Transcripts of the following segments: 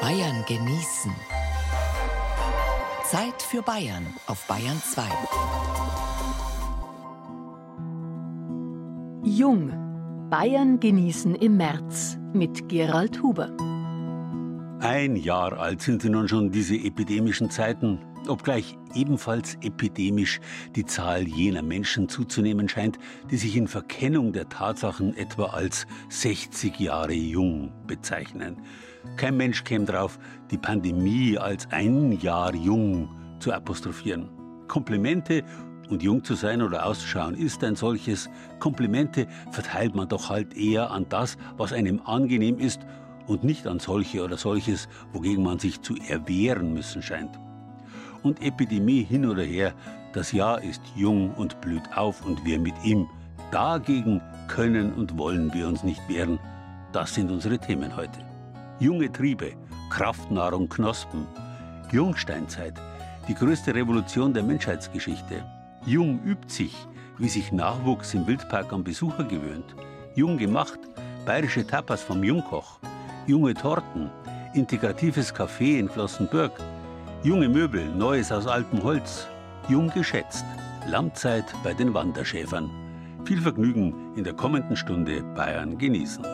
Bayern genießen. Zeit für Bayern auf Bayern 2. Jung. Bayern genießen im März mit Gerald Huber. Ein Jahr alt sind sie nun schon diese epidemischen Zeiten, obgleich ebenfalls epidemisch die Zahl jener Menschen zuzunehmen scheint, die sich in Verkennung der Tatsachen etwa als 60 Jahre jung bezeichnen. Kein Mensch käme drauf, die Pandemie als ein Jahr jung zu apostrophieren. Komplimente und jung zu sein oder auszuschauen ist ein solches. Komplimente verteilt man doch halt eher an das, was einem angenehm ist und nicht an solche oder solches, wogegen man sich zu erwehren müssen scheint. Und Epidemie hin oder her, das Jahr ist jung und blüht auf und wir mit ihm. Dagegen können und wollen wir uns nicht wehren. Das sind unsere Themen heute. Junge Triebe, Kraftnahrung, Knospen, Jungsteinzeit, die größte Revolution der Menschheitsgeschichte. Jung übt sich, wie sich Nachwuchs im Wildpark an Besucher gewöhnt. Jung gemacht, bayerische Tapas vom Jungkoch. Junge Torten, integratives Café in Flossenbürg. Junge Möbel, Neues aus altem Holz. Jung geschätzt, Lammzeit bei den Wanderschäfern. Viel Vergnügen in der kommenden Stunde Bayern genießen.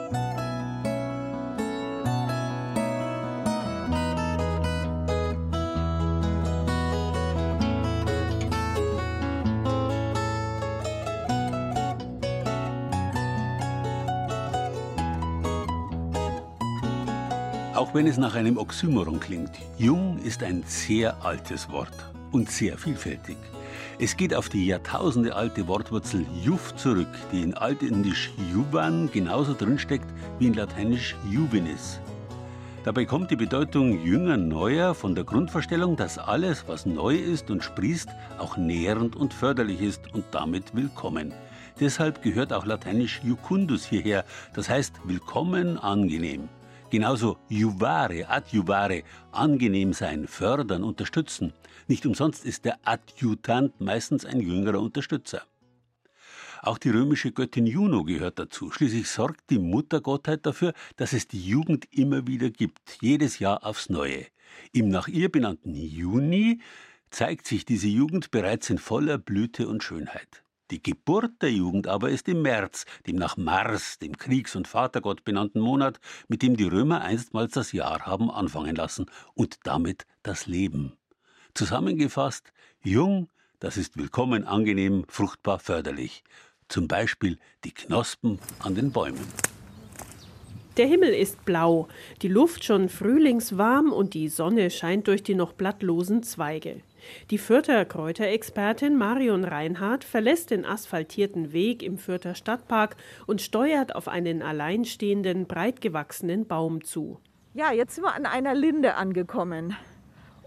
Auch wenn es nach einem Oxymoron klingt, jung ist ein sehr altes Wort und sehr vielfältig. Es geht auf die Jahrtausende alte Wortwurzel Juf zurück, die in Altindisch Juvan genauso drinsteckt wie in Lateinisch Juvenis. Dabei kommt die Bedeutung jünger, neuer von der Grundvorstellung, dass alles, was neu ist und sprießt, auch nährend und förderlich ist und damit willkommen. Deshalb gehört auch lateinisch Jucundus hierher, das heißt willkommen, angenehm. Genauso juvare, adjuvare, angenehm sein, fördern, unterstützen. Nicht umsonst ist der Adjutant meistens ein jüngerer Unterstützer. Auch die römische Göttin Juno gehört dazu. Schließlich sorgt die Muttergottheit dafür, dass es die Jugend immer wieder gibt, jedes Jahr aufs Neue. Im nach ihr benannten Juni zeigt sich diese Jugend bereits in voller Blüte und Schönheit. Die Geburt der Jugend aber ist im März, dem nach Mars, dem Kriegs- und Vatergott benannten Monat, mit dem die Römer einstmals das Jahr haben anfangen lassen und damit das Leben. Zusammengefasst, jung, das ist willkommen, angenehm, fruchtbar, förderlich. Zum Beispiel die Knospen an den Bäumen. Der Himmel ist blau, die Luft schon frühlingswarm und die Sonne scheint durch die noch blattlosen Zweige. Die Fürther Kräuterexpertin Marion Reinhardt verlässt den asphaltierten Weg im Fürther Stadtpark und steuert auf einen alleinstehenden, breitgewachsenen Baum zu. Ja, jetzt sind wir an einer Linde angekommen.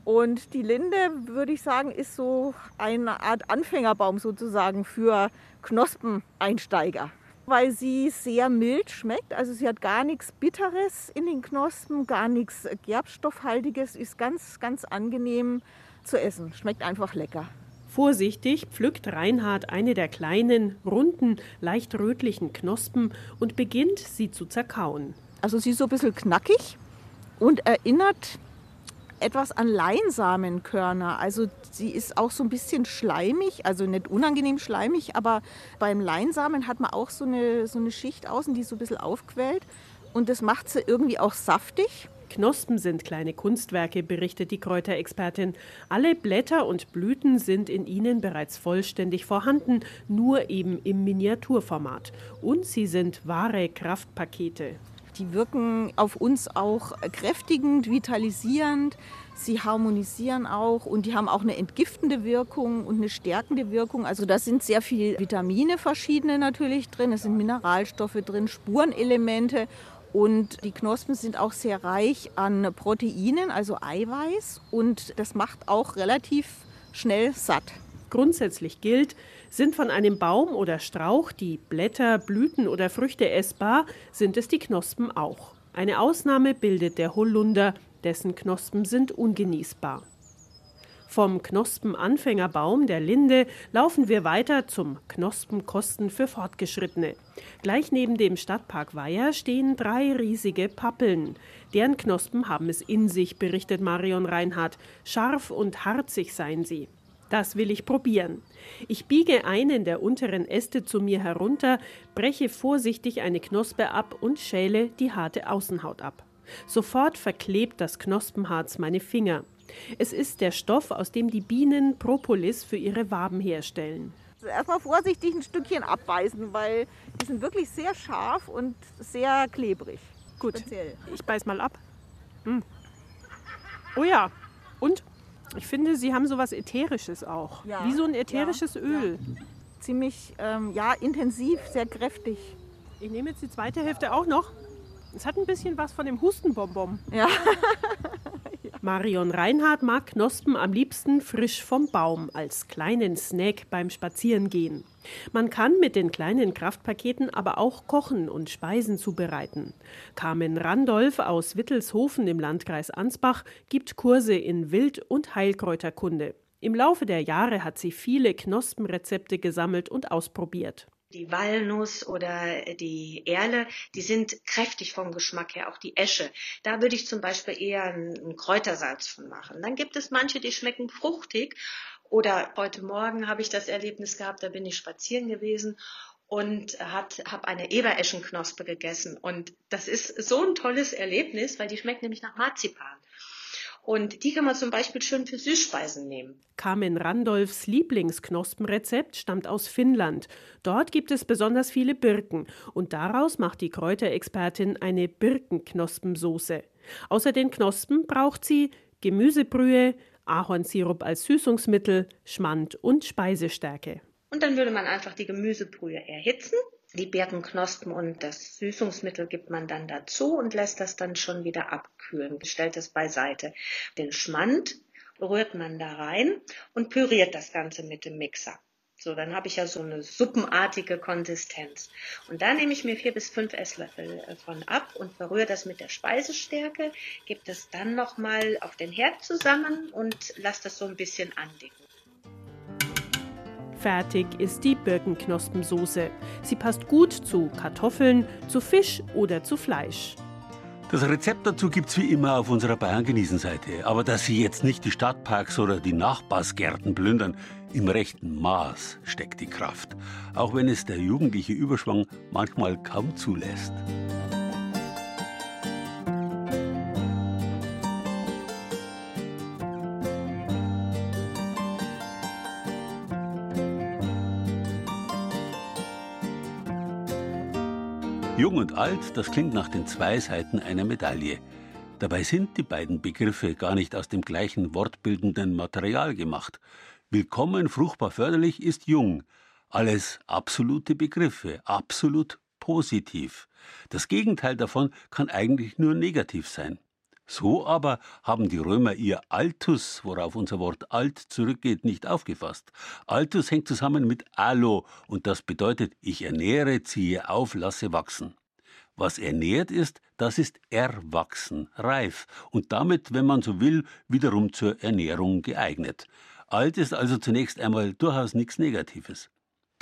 Und die Linde, würde ich sagen, ist so eine Art Anfängerbaum sozusagen für Knospeneinsteiger weil sie sehr mild schmeckt. Also sie hat gar nichts Bitteres in den Knospen, gar nichts Gerbstoffhaltiges, ist ganz, ganz angenehm zu essen. Schmeckt einfach lecker. Vorsichtig pflückt Reinhard eine der kleinen, runden, leicht rötlichen Knospen und beginnt, sie zu zerkauen. Also sie ist so ein bisschen knackig und erinnert etwas an Leinsamenkörner. Also sie ist auch so ein bisschen schleimig, also nicht unangenehm schleimig, aber beim Leinsamen hat man auch so eine, so eine Schicht außen, die so ein bisschen aufquellt. Und das macht sie irgendwie auch saftig. Knospen sind kleine Kunstwerke, berichtet die Kräuterexpertin. Alle Blätter und Blüten sind in ihnen bereits vollständig vorhanden, nur eben im Miniaturformat. Und sie sind wahre Kraftpakete. Die wirken auf uns auch kräftigend, vitalisierend. Sie harmonisieren auch und die haben auch eine entgiftende Wirkung und eine stärkende Wirkung. Also da sind sehr viele Vitamine verschiedene natürlich drin. Es sind Mineralstoffe drin, Spurenelemente und die Knospen sind auch sehr reich an Proteinen, also Eiweiß. Und das macht auch relativ schnell satt. Grundsätzlich gilt, sind von einem Baum oder Strauch die Blätter, Blüten oder Früchte essbar, sind es die Knospen auch. Eine Ausnahme bildet der Holunder, dessen Knospen sind ungenießbar. Vom Knospenanfängerbaum der Linde laufen wir weiter zum Knospenkosten für Fortgeschrittene. Gleich neben dem Stadtpark Weiher stehen drei riesige Pappeln. Deren Knospen haben es in sich, berichtet Marion Reinhardt. Scharf und harzig seien sie. Das will ich probieren. Ich biege einen der unteren Äste zu mir herunter, breche vorsichtig eine Knospe ab und schäle die harte Außenhaut ab. Sofort verklebt das Knospenharz meine Finger. Es ist der Stoff, aus dem die Bienen Propolis für ihre Waben herstellen. Also erstmal vorsichtig ein Stückchen abbeißen, weil die sind wirklich sehr scharf und sehr klebrig. Gut, Speziell. ich beiß mal ab. Hm. Oh ja, und? Ich finde, sie haben so was Ätherisches auch. Ja. Wie so ein ätherisches ja. Öl. Ja. Ziemlich ähm, ja, intensiv, sehr kräftig. Ich nehme jetzt die zweite Hälfte auch noch. Es hat ein bisschen was von dem Hustenbonbon. Ja. Marion Reinhardt mag Knospen am liebsten frisch vom Baum als kleinen Snack beim Spazierengehen. Man kann mit den kleinen Kraftpaketen aber auch kochen und Speisen zubereiten. Carmen Randolph aus Wittelshofen im Landkreis Ansbach gibt Kurse in Wild- und Heilkräuterkunde. Im Laufe der Jahre hat sie viele Knospenrezepte gesammelt und ausprobiert. Die Walnuss oder die Erle, die sind kräftig vom Geschmack her, auch die Esche. Da würde ich zum Beispiel eher einen Kräutersalz von machen. Dann gibt es manche, die schmecken fruchtig. Oder heute Morgen habe ich das Erlebnis gehabt, da bin ich spazieren gewesen und habe eine Ebereschenknospe gegessen. Und das ist so ein tolles Erlebnis, weil die schmeckt nämlich nach Marzipan. Und die kann man zum Beispiel schön für Süßspeisen nehmen. Carmen Randolphs Lieblingsknospenrezept stammt aus Finnland. Dort gibt es besonders viele Birken und daraus macht die Kräuterexpertin eine Birkenknospensoße. Außer den Knospen braucht sie Gemüsebrühe, Ahornsirup als Süßungsmittel, Schmand und Speisestärke. Und dann würde man einfach die Gemüsebrühe erhitzen die Birkenknospen und das Süßungsmittel gibt man dann dazu und lässt das dann schon wieder abkühlen, stellt es beiseite. Den Schmand rührt man da rein und püriert das Ganze mit dem Mixer. So, dann habe ich ja so eine suppenartige Konsistenz. Und da nehme ich mir vier bis fünf Esslöffel von ab und verrühre das mit der Speisestärke, gebe das dann nochmal auf den Herd zusammen und lasse das so ein bisschen andicken. Fertig ist die Birkenknospensoße. Sie passt gut zu Kartoffeln, zu Fisch oder zu Fleisch. Das Rezept dazu gibt's wie immer auf unserer Bayern genießen Seite. Aber dass Sie jetzt nicht die Stadtparks oder die Nachbarsgärten plündern, im rechten Maß steckt die Kraft. Auch wenn es der jugendliche Überschwang manchmal kaum zulässt. Jung und alt, das klingt nach den zwei Seiten einer Medaille. Dabei sind die beiden Begriffe gar nicht aus dem gleichen wortbildenden Material gemacht. Willkommen, fruchtbar, förderlich ist jung. Alles absolute Begriffe, absolut positiv. Das Gegenteil davon kann eigentlich nur negativ sein. So aber haben die Römer ihr Altus, worauf unser Wort alt zurückgeht, nicht aufgefasst. Altus hängt zusammen mit Allo und das bedeutet, ich ernähre, ziehe auf, lasse wachsen. Was ernährt ist, das ist erwachsen, reif und damit, wenn man so will, wiederum zur Ernährung geeignet. Alt ist also zunächst einmal durchaus nichts Negatives.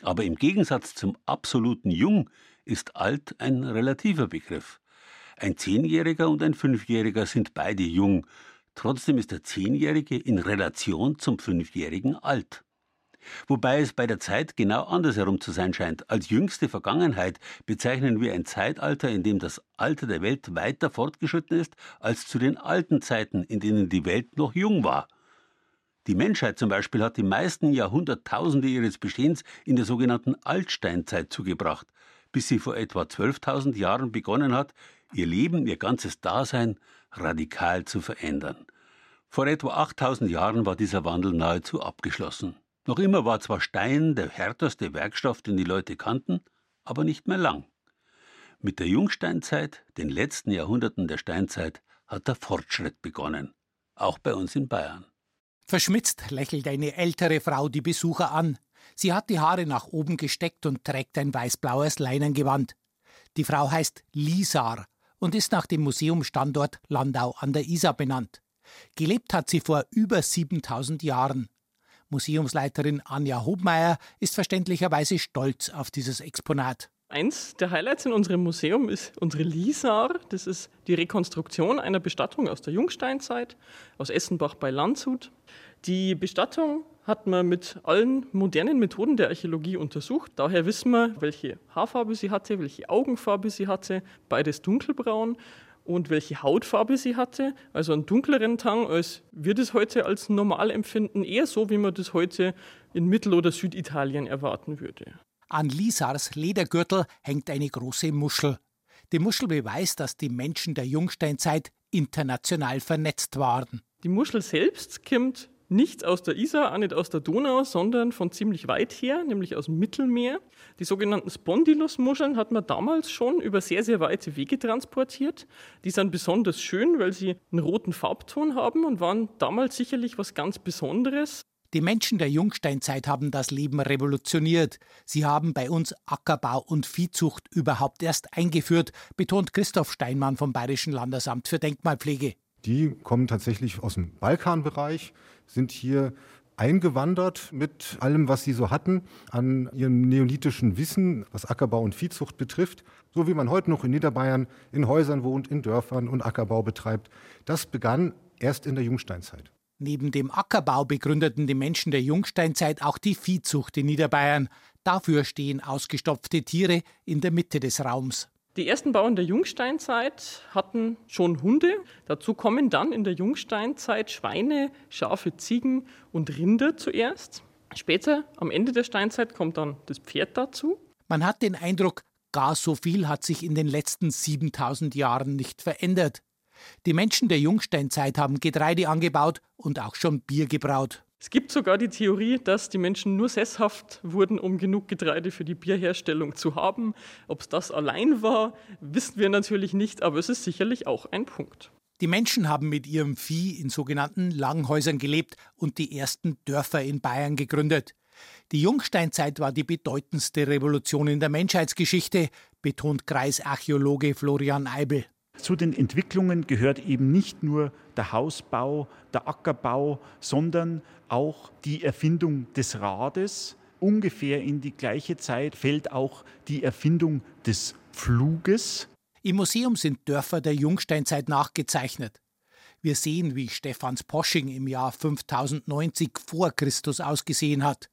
Aber im Gegensatz zum absoluten Jung ist alt ein relativer Begriff. Ein Zehnjähriger und ein Fünfjähriger sind beide jung. Trotzdem ist der Zehnjährige in Relation zum Fünfjährigen alt. Wobei es bei der Zeit genau andersherum zu sein scheint. Als jüngste Vergangenheit bezeichnen wir ein Zeitalter, in dem das Alter der Welt weiter fortgeschritten ist, als zu den alten Zeiten, in denen die Welt noch jung war. Die Menschheit zum Beispiel hat die meisten Jahrhunderttausende ihres Bestehens in der sogenannten Altsteinzeit zugebracht, bis sie vor etwa 12.000 Jahren begonnen hat, ihr Leben, ihr ganzes Dasein radikal zu verändern. Vor etwa 8000 Jahren war dieser Wandel nahezu abgeschlossen. Noch immer war zwar Stein der härteste Werkstoff, den die Leute kannten, aber nicht mehr lang. Mit der Jungsteinzeit, den letzten Jahrhunderten der Steinzeit, hat der Fortschritt begonnen. Auch bei uns in Bayern. Verschmitzt lächelt eine ältere Frau die Besucher an. Sie hat die Haare nach oben gesteckt und trägt ein weißblaues Leinengewand. Die Frau heißt Lisar und ist nach dem Museumsstandort Landau an der Isar benannt. Gelebt hat sie vor über 7000 Jahren. Museumsleiterin Anja Hobmeier ist verständlicherweise stolz auf dieses Exponat. Eins der Highlights in unserem Museum ist unsere Lisar. Das ist die Rekonstruktion einer Bestattung aus der Jungsteinzeit, aus Essenbach bei Landshut. Die Bestattung hat man mit allen modernen Methoden der Archäologie untersucht. Daher wissen wir, welche Haarfarbe sie hatte, welche Augenfarbe sie hatte, beides dunkelbraun und welche Hautfarbe sie hatte. Also einen dunkleren Tang, als wir das heute als normal empfinden, eher so, wie man das heute in Mittel- oder Süditalien erwarten würde. An Lisars Ledergürtel hängt eine große Muschel. Die Muschel beweist, dass die Menschen der Jungsteinzeit international vernetzt waren. Die Muschel selbst kommt nicht aus der Isar, auch nicht aus der Donau, sondern von ziemlich weit her, nämlich aus dem Mittelmeer. Die sogenannten Spondylus-Muscheln hat man damals schon über sehr, sehr weite Wege transportiert. Die sind besonders schön, weil sie einen roten Farbton haben und waren damals sicherlich was ganz Besonderes. Die Menschen der Jungsteinzeit haben das Leben revolutioniert. Sie haben bei uns Ackerbau und Viehzucht überhaupt erst eingeführt, betont Christoph Steinmann vom Bayerischen Landesamt für Denkmalpflege. Die kommen tatsächlich aus dem Balkanbereich, sind hier eingewandert mit allem, was sie so hatten an ihrem neolithischen Wissen, was Ackerbau und Viehzucht betrifft, so wie man heute noch in Niederbayern in Häusern wohnt, in Dörfern und Ackerbau betreibt. Das begann erst in der Jungsteinzeit. Neben dem Ackerbau begründeten die Menschen der Jungsteinzeit auch die Viehzucht in Niederbayern. Dafür stehen ausgestopfte Tiere in der Mitte des Raums. Die ersten Bauern der Jungsteinzeit hatten schon Hunde. Dazu kommen dann in der Jungsteinzeit Schweine, Schafe, Ziegen und Rinder zuerst. Später, am Ende der Steinzeit, kommt dann das Pferd dazu. Man hat den Eindruck, gar so viel hat sich in den letzten 7000 Jahren nicht verändert. Die Menschen der Jungsteinzeit haben Getreide angebaut und auch schon Bier gebraut. Es gibt sogar die Theorie, dass die Menschen nur sesshaft wurden, um genug Getreide für die Bierherstellung zu haben. Ob es das allein war, wissen wir natürlich nicht, aber es ist sicherlich auch ein Punkt. Die Menschen haben mit ihrem Vieh in sogenannten Langhäusern gelebt und die ersten Dörfer in Bayern gegründet. Die Jungsteinzeit war die bedeutendste Revolution in der Menschheitsgeschichte, betont Kreisarchäologe Florian Eibel. Zu den Entwicklungen gehört eben nicht nur der Hausbau, der Ackerbau, sondern auch die Erfindung des Rades. Ungefähr in die gleiche Zeit fällt auch die Erfindung des Fluges. Im Museum sind Dörfer der Jungsteinzeit nachgezeichnet. Wir sehen, wie Stephans Posching im Jahr 5090 vor Christus ausgesehen hat.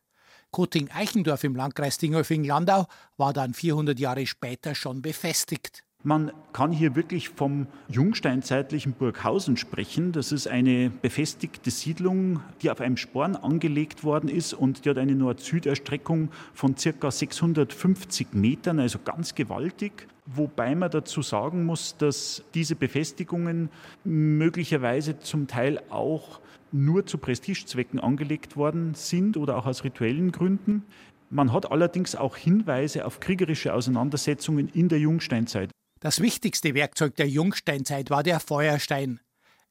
Koting-Eichendorf im Landkreis Dingolfing-Landau war dann 400 Jahre später schon befestigt. Man kann hier wirklich vom jungsteinzeitlichen Burghausen sprechen. Das ist eine befestigte Siedlung, die auf einem Sporn angelegt worden ist und die hat eine Nord-Süd-Erstreckung von circa 650 Metern, also ganz gewaltig. Wobei man dazu sagen muss, dass diese Befestigungen möglicherweise zum Teil auch nur zu Prestigezwecken angelegt worden sind oder auch aus rituellen Gründen. Man hat allerdings auch Hinweise auf kriegerische Auseinandersetzungen in der Jungsteinzeit. Das wichtigste Werkzeug der Jungsteinzeit war der Feuerstein.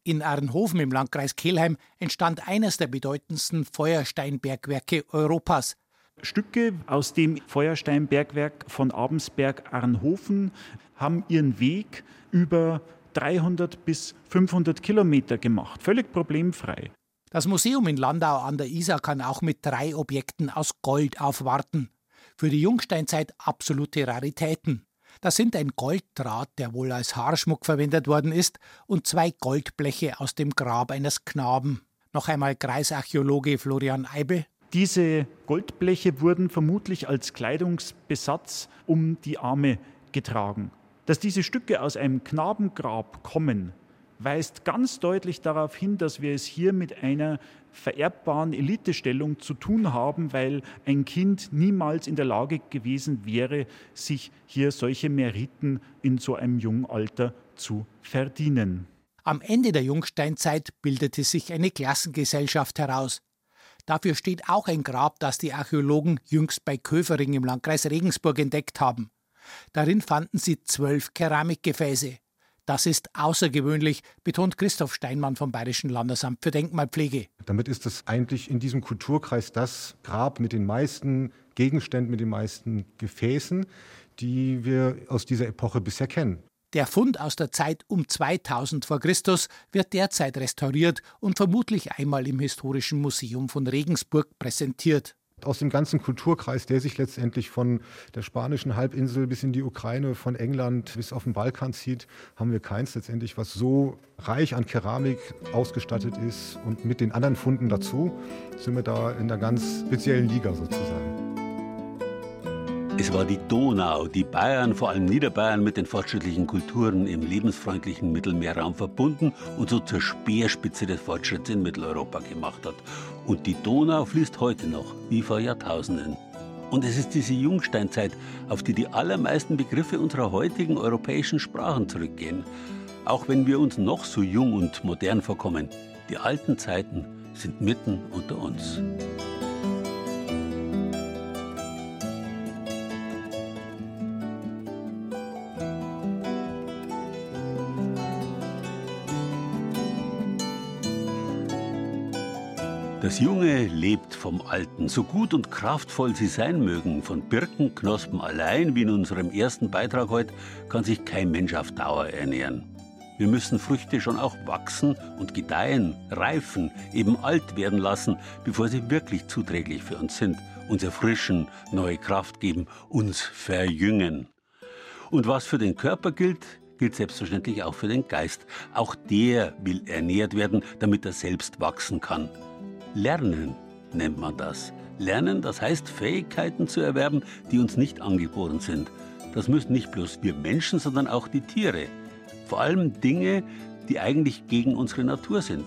In Arnhofen im Landkreis Kelheim entstand eines der bedeutendsten Feuersteinbergwerke Europas. Stücke aus dem Feuersteinbergwerk von Abensberg-Arnhofen haben ihren Weg über 300 bis 500 Kilometer gemacht, völlig problemfrei. Das Museum in Landau an der Isar kann auch mit drei Objekten aus Gold aufwarten. Für die Jungsteinzeit absolute Raritäten. Das sind ein Golddraht, der wohl als Haarschmuck verwendet worden ist, und zwei Goldbleche aus dem Grab eines Knaben. Noch einmal Kreisarchäologe Florian Eibel. Diese Goldbleche wurden vermutlich als Kleidungsbesatz um die Arme getragen. Dass diese Stücke aus einem Knabengrab kommen, weist ganz deutlich darauf hin, dass wir es hier mit einer vererbbaren Elitestellung zu tun haben, weil ein Kind niemals in der Lage gewesen wäre, sich hier solche Meriten in so einem jungen Alter zu verdienen. Am Ende der Jungsteinzeit bildete sich eine Klassengesellschaft heraus. Dafür steht auch ein Grab, das die Archäologen jüngst bei Köfering im Landkreis Regensburg entdeckt haben. Darin fanden sie zwölf Keramikgefäße. Das ist außergewöhnlich, betont Christoph Steinmann vom Bayerischen Landesamt für Denkmalpflege. Damit ist es eigentlich in diesem Kulturkreis das Grab mit den meisten Gegenständen, mit den meisten Gefäßen, die wir aus dieser Epoche bisher kennen. Der Fund aus der Zeit um 2000 vor Christus wird derzeit restauriert und vermutlich einmal im Historischen Museum von Regensburg präsentiert. Aus dem ganzen Kulturkreis, der sich letztendlich von der spanischen Halbinsel bis in die Ukraine, von England bis auf den Balkan zieht, haben wir keins letztendlich, was so reich an Keramik ausgestattet ist. Und mit den anderen Funden dazu sind wir da in einer ganz speziellen Liga sozusagen. Es war die Donau, die Bayern, vor allem Niederbayern, mit den fortschrittlichen Kulturen im lebensfreundlichen Mittelmeerraum verbunden und so zur Speerspitze des Fortschritts in Mitteleuropa gemacht hat. Und die Donau fließt heute noch, wie vor Jahrtausenden. Und es ist diese Jungsteinzeit, auf die die allermeisten Begriffe unserer heutigen europäischen Sprachen zurückgehen. Auch wenn wir uns noch so jung und modern vorkommen, die alten Zeiten sind mitten unter uns. Das Junge lebt vom Alten, so gut und kraftvoll sie sein mögen. Von Birkenknospen allein, wie in unserem ersten Beitrag heute, kann sich kein Mensch auf Dauer ernähren. Wir müssen Früchte schon auch wachsen und gedeihen, reifen, eben alt werden lassen, bevor sie wirklich zuträglich für uns sind, uns erfrischen, neue Kraft geben, uns verjüngen. Und was für den Körper gilt, gilt selbstverständlich auch für den Geist. Auch der will ernährt werden, damit er selbst wachsen kann. Lernen nennt man das. Lernen, das heißt Fähigkeiten zu erwerben, die uns nicht angeboren sind. Das müssen nicht bloß wir Menschen, sondern auch die Tiere. Vor allem Dinge, die eigentlich gegen unsere Natur sind.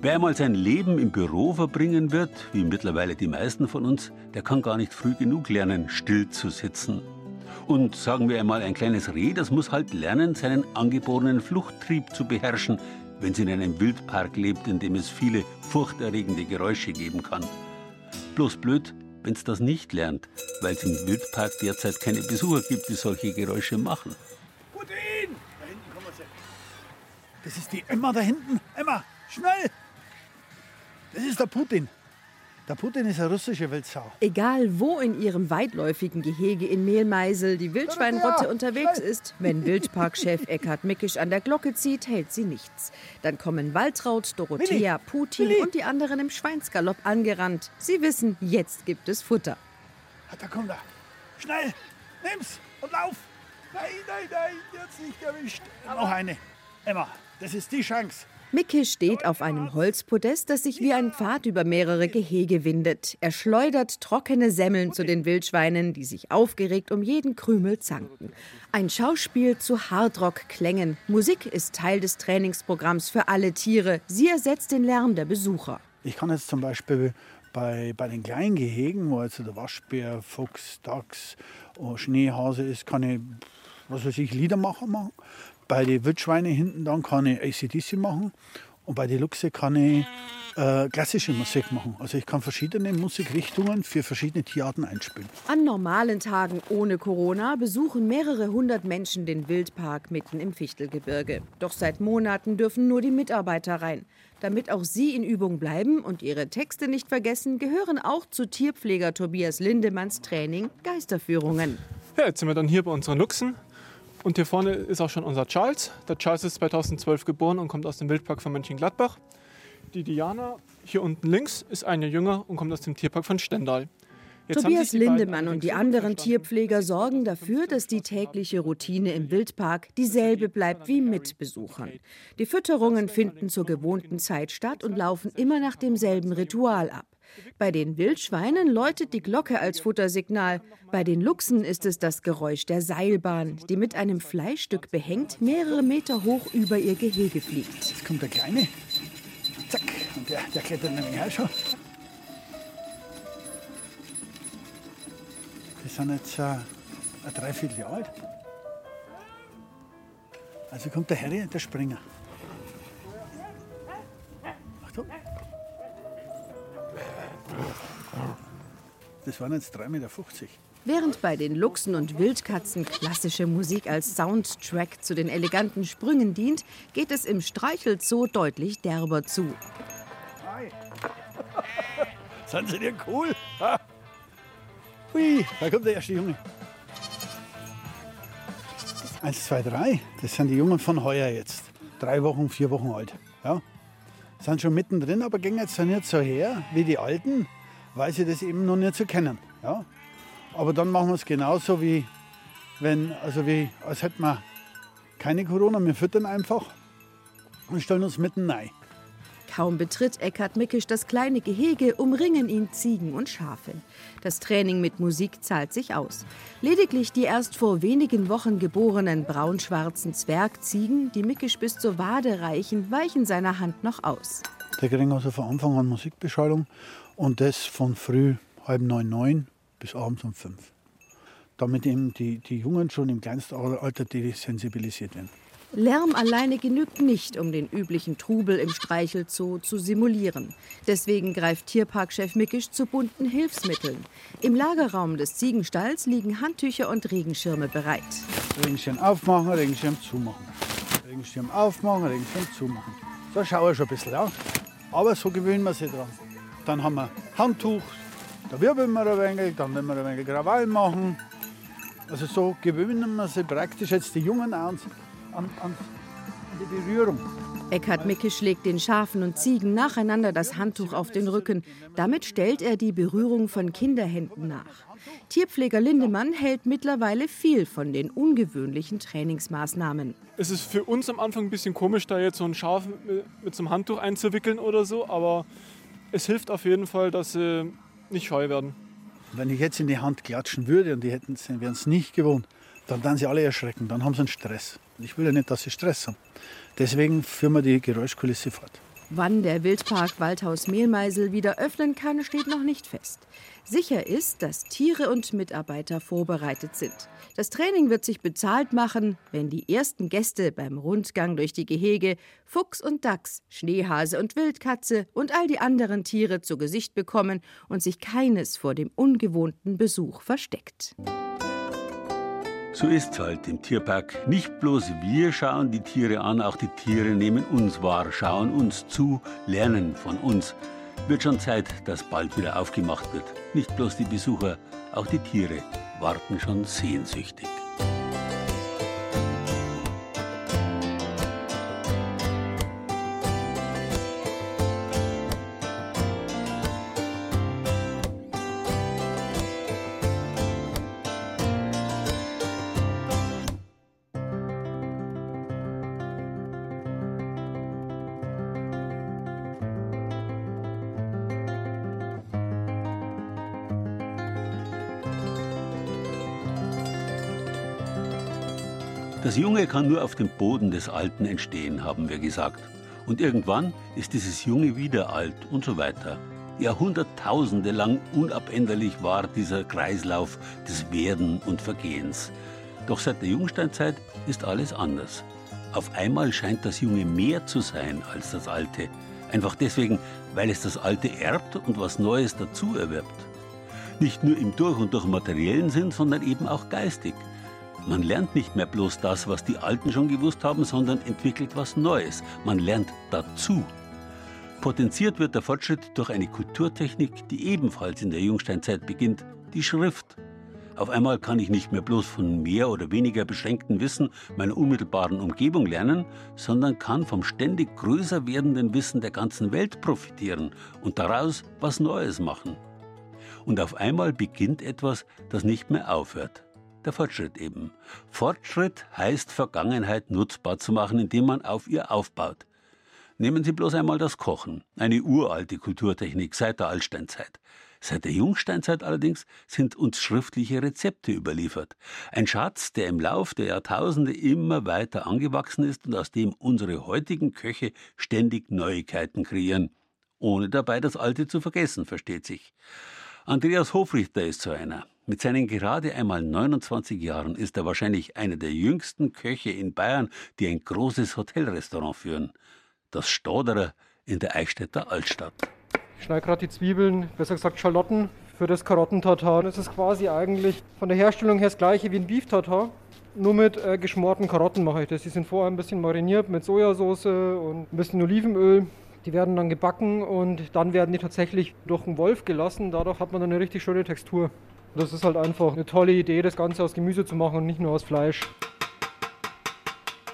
Wer einmal sein Leben im Büro verbringen wird, wie mittlerweile die meisten von uns, der kann gar nicht früh genug lernen, still zu sitzen. Und sagen wir einmal, ein kleines Reh, das muss halt lernen, seinen angeborenen Fluchttrieb zu beherrschen, wenn sie in einem Wildpark lebt, in dem es viele furchterregende Geräusche geben kann. Bloß blöd, wenn es das nicht lernt, weil es im Wildpark derzeit keine Besucher gibt, die solche Geräusche machen. Putin! Da hinten kommen sie. Das ist die Emma da hinten. Emma, schnell! Das ist der Putin. Der Putin ist eine russische Wildsau. Egal wo in ihrem weitläufigen Gehege in Mehlmeisel die Wildschweinrotte unterwegs ist, wenn Wildparkchef Eckhard Mickisch an der Glocke zieht, hält sie nichts. Dann kommen Waltraud, Dorothea, Putin und die anderen im Schweinsgalopp angerannt. Sie wissen, jetzt gibt es Futter. Da kommt er. Schnell, nimm's und lauf. Nein, nein, nein, jetzt nicht erwischt. Noch eine. Emma, das ist die Chance. Micke steht auf einem Holzpodest, das sich wie ein Pfad über mehrere Gehege windet. Er schleudert trockene Semmeln zu den Wildschweinen, die sich aufgeregt um jeden Krümel zanken. Ein Schauspiel zu Hardrock-Klängen. Musik ist Teil des Trainingsprogramms für alle Tiere. Sie ersetzt den Lärm der Besucher. Ich kann jetzt zum Beispiel bei, bei den kleinen Gehegen, wo also der Waschbär, Fuchs, Dachs, Schneehase ist, kann ich, was weiß ich, Liedermacher machen. Bei den Wildschweinen hinten dann kann ich ACDC machen und bei den Luchse kann ich äh, klassische Musik machen. Also ich kann verschiedene Musikrichtungen für verschiedene Tierarten einspielen. An normalen Tagen ohne Corona besuchen mehrere hundert Menschen den Wildpark mitten im Fichtelgebirge. Doch seit Monaten dürfen nur die Mitarbeiter rein. Damit auch sie in Übung bleiben und ihre Texte nicht vergessen, gehören auch zu Tierpfleger Tobias Lindemanns Training Geisterführungen. Ja, jetzt sind wir dann hier bei unseren Luchsen. Und hier vorne ist auch schon unser Charles. Der Charles ist 2012 geboren und kommt aus dem Wildpark von Mönchengladbach. Die Diana hier unten links ist ein Jahr jünger und kommt aus dem Tierpark von Stendal. Jetzt Tobias Lindemann und die anderen Tierpfleger sorgen dafür, dass die tägliche Routine im Wildpark dieselbe bleibt wie mit Besuchern. Die Fütterungen finden zur gewohnten Zeit statt und laufen immer nach demselben Ritual ab. Bei den Wildschweinen läutet die Glocke als Futtersignal. Bei den Luchsen ist es das Geräusch der Seilbahn, die mit einem Fleischstück behängt mehrere Meter hoch über ihr Gehege fliegt. Jetzt kommt der Kleine. Zack. Und der, der klettert nämlich auch schon. Die sind jetzt äh, ein Dreivierteljahr alt. Also kommt der Harry, der Springer. Das waren jetzt 3,50 Meter. Während bei den Luchsen und Wildkatzen klassische Musik als Soundtrack zu den eleganten Sprüngen dient, geht es im Streichelzoo deutlich derber zu. Hi. Sind sie dir cool? Hui, da kommt der erste Junge. Eins, zwei, drei. Das sind die Jungen von heuer jetzt. Drei Wochen, vier Wochen alt. Ja. Sind schon mittendrin, aber gehen jetzt nicht so her wie die Alten, weil sie das eben noch nicht so kennen. Ja. Aber dann machen wir es genauso wie wenn, also wie, als hätten wir keine Corona, wir füttern einfach und stellen uns mitten rein. Kaum betritt Eckhard Mickisch das kleine Gehege, umringen ihn Ziegen und Schafe. Das Training mit Musik zahlt sich aus. Lediglich die erst vor wenigen Wochen geborenen braunschwarzen Zwergziegen, die Mickisch bis zur Wade reichen, weichen seiner Hand noch aus. Der kriegen also von Anfang an Musikbeschallung und das von früh halb neun, neun bis abends um fünf. Damit eben die, die Jungen schon im kleinsten Alter desensibilisiert werden. Lärm alleine genügt nicht, um den üblichen Trubel im Streichelzoo zu simulieren. Deswegen greift Tierparkchef Mickisch zu bunten Hilfsmitteln. Im Lagerraum des Ziegenstalls liegen Handtücher und Regenschirme bereit. Regenschirm aufmachen, Regenschirm zumachen. Regenschirm aufmachen, Regenschirm zumachen. So schaue ich schon ein bisschen, ja. Aber so gewöhnen wir sich dran. Dann haben wir Handtuch, da wirbeln wir ein wenig, dann werden wir ein wenig Krawall machen. Also so gewöhnen wir sich praktisch jetzt die Jungen an an, an die Berührung. Eckhard Mickisch legt den Schafen und Ziegen nacheinander das Handtuch auf den Rücken. Damit stellt er die Berührung von Kinderhänden nach. Tierpfleger Lindemann hält mittlerweile viel von den ungewöhnlichen Trainingsmaßnahmen. Es ist für uns am Anfang ein bisschen komisch, da jetzt so ein Schaf mit, mit so einem Handtuch einzuwickeln oder so, aber es hilft auf jeden Fall, dass sie nicht scheu werden. Wenn ich jetzt in die Hand klatschen würde und die hätten, wären es nicht gewohnt, dann dann sie alle erschrecken, dann haben sie einen Stress. Ich will ja nicht, dass sie Stress haben. Deswegen führen wir die Geräuschkulisse fort. Wann der Wildpark Waldhaus Mehlmeisel wieder öffnen kann, steht noch nicht fest. Sicher ist, dass Tiere und Mitarbeiter vorbereitet sind. Das Training wird sich bezahlt machen, wenn die ersten Gäste beim Rundgang durch die Gehege Fuchs und Dachs, Schneehase und Wildkatze und all die anderen Tiere zu Gesicht bekommen und sich keines vor dem ungewohnten Besuch versteckt. So ist's halt im Tierpark. Nicht bloß wir schauen die Tiere an, auch die Tiere nehmen uns wahr, schauen uns zu, lernen von uns. Wird schon Zeit, dass bald wieder aufgemacht wird. Nicht bloß die Besucher, auch die Tiere warten schon sehnsüchtig. Das Junge kann nur auf dem Boden des Alten entstehen, haben wir gesagt. Und irgendwann ist dieses Junge wieder alt und so weiter. Jahrhunderttausende lang unabänderlich war dieser Kreislauf des Werden und Vergehens. Doch seit der Jungsteinzeit ist alles anders. Auf einmal scheint das Junge mehr zu sein als das Alte. Einfach deswegen, weil es das Alte erbt und was Neues dazu erwirbt. Nicht nur im Durch und durch materiellen Sinn, sondern eben auch geistig. Man lernt nicht mehr bloß das, was die Alten schon gewusst haben, sondern entwickelt was Neues. Man lernt dazu. Potenziert wird der Fortschritt durch eine Kulturtechnik, die ebenfalls in der Jungsteinzeit beginnt, die Schrift. Auf einmal kann ich nicht mehr bloß von mehr oder weniger beschränktem Wissen meiner unmittelbaren Umgebung lernen, sondern kann vom ständig größer werdenden Wissen der ganzen Welt profitieren und daraus was Neues machen. Und auf einmal beginnt etwas, das nicht mehr aufhört der Fortschritt eben. Fortschritt heißt Vergangenheit nutzbar zu machen, indem man auf ihr aufbaut. Nehmen Sie bloß einmal das Kochen, eine uralte Kulturtechnik seit der Altsteinzeit. Seit der Jungsteinzeit allerdings sind uns schriftliche Rezepte überliefert. Ein Schatz, der im Lauf der Jahrtausende immer weiter angewachsen ist und aus dem unsere heutigen Köche ständig Neuigkeiten kreieren. Ohne dabei das Alte zu vergessen, versteht sich. Andreas Hofrichter ist so einer. Mit seinen gerade einmal 29 Jahren ist er wahrscheinlich einer der jüngsten Köche in Bayern, die ein großes Hotelrestaurant führen. Das Stoderer in der Eichstätter Altstadt. Ich schneide gerade die Zwiebeln, besser gesagt Schalotten, für das Karottentatar. Das ist quasi eigentlich von der Herstellung her das gleiche wie ein Beef-Tatar. Nur mit äh, geschmorten Karotten mache ich das. Die sind vorher ein bisschen mariniert mit Sojasauce und ein bisschen Olivenöl. Die werden dann gebacken und dann werden die tatsächlich durch einen Wolf gelassen. Dadurch hat man dann eine richtig schöne Textur. Das ist halt einfach eine tolle Idee, das Ganze aus Gemüse zu machen und nicht nur aus Fleisch.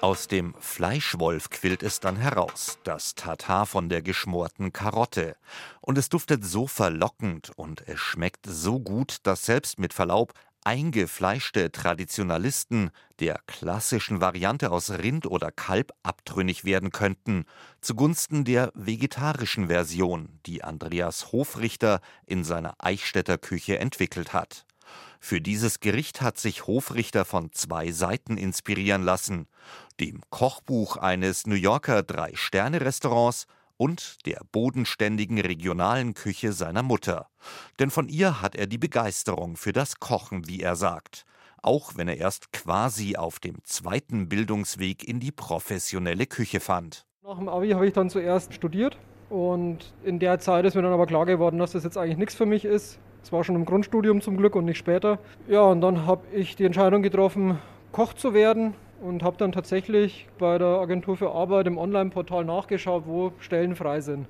Aus dem Fleischwolf quillt es dann heraus, das Tatar von der geschmorten Karotte. Und es duftet so verlockend und es schmeckt so gut, dass selbst mit Verlaub eingefleischte Traditionalisten der klassischen Variante aus Rind oder Kalb abtrünnig werden könnten, zugunsten der vegetarischen Version, die Andreas Hofrichter in seiner Eichstätter Küche entwickelt hat. Für dieses Gericht hat sich Hofrichter von zwei Seiten inspirieren lassen: dem Kochbuch eines New Yorker Drei-Sterne-Restaurants und der bodenständigen regionalen Küche seiner Mutter. Denn von ihr hat er die Begeisterung für das Kochen, wie er sagt, auch wenn er erst quasi auf dem zweiten Bildungsweg in die professionelle Küche fand. Nach dem Abi habe ich dann zuerst studiert und in der Zeit ist mir dann aber klar geworden, dass das jetzt eigentlich nichts für mich ist. Es war schon im Grundstudium zum Glück und nicht später. Ja, und dann habe ich die Entscheidung getroffen, Koch zu werden und habe dann tatsächlich bei der Agentur für Arbeit im Online-Portal nachgeschaut, wo Stellen frei sind.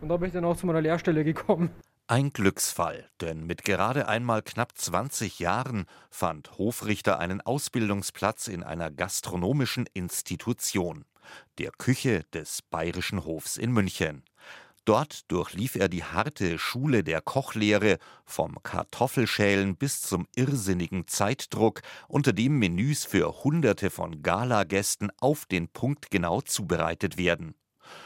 Und da bin ich dann auch zu meiner Lehrstelle gekommen. Ein Glücksfall, denn mit gerade einmal knapp 20 Jahren fand Hofrichter einen Ausbildungsplatz in einer gastronomischen Institution, der Küche des Bayerischen Hofs in München. Dort durchlief er die harte Schule der Kochlehre, vom Kartoffelschälen bis zum irrsinnigen Zeitdruck, unter dem Menüs für Hunderte von Galagästen auf den Punkt genau zubereitet werden.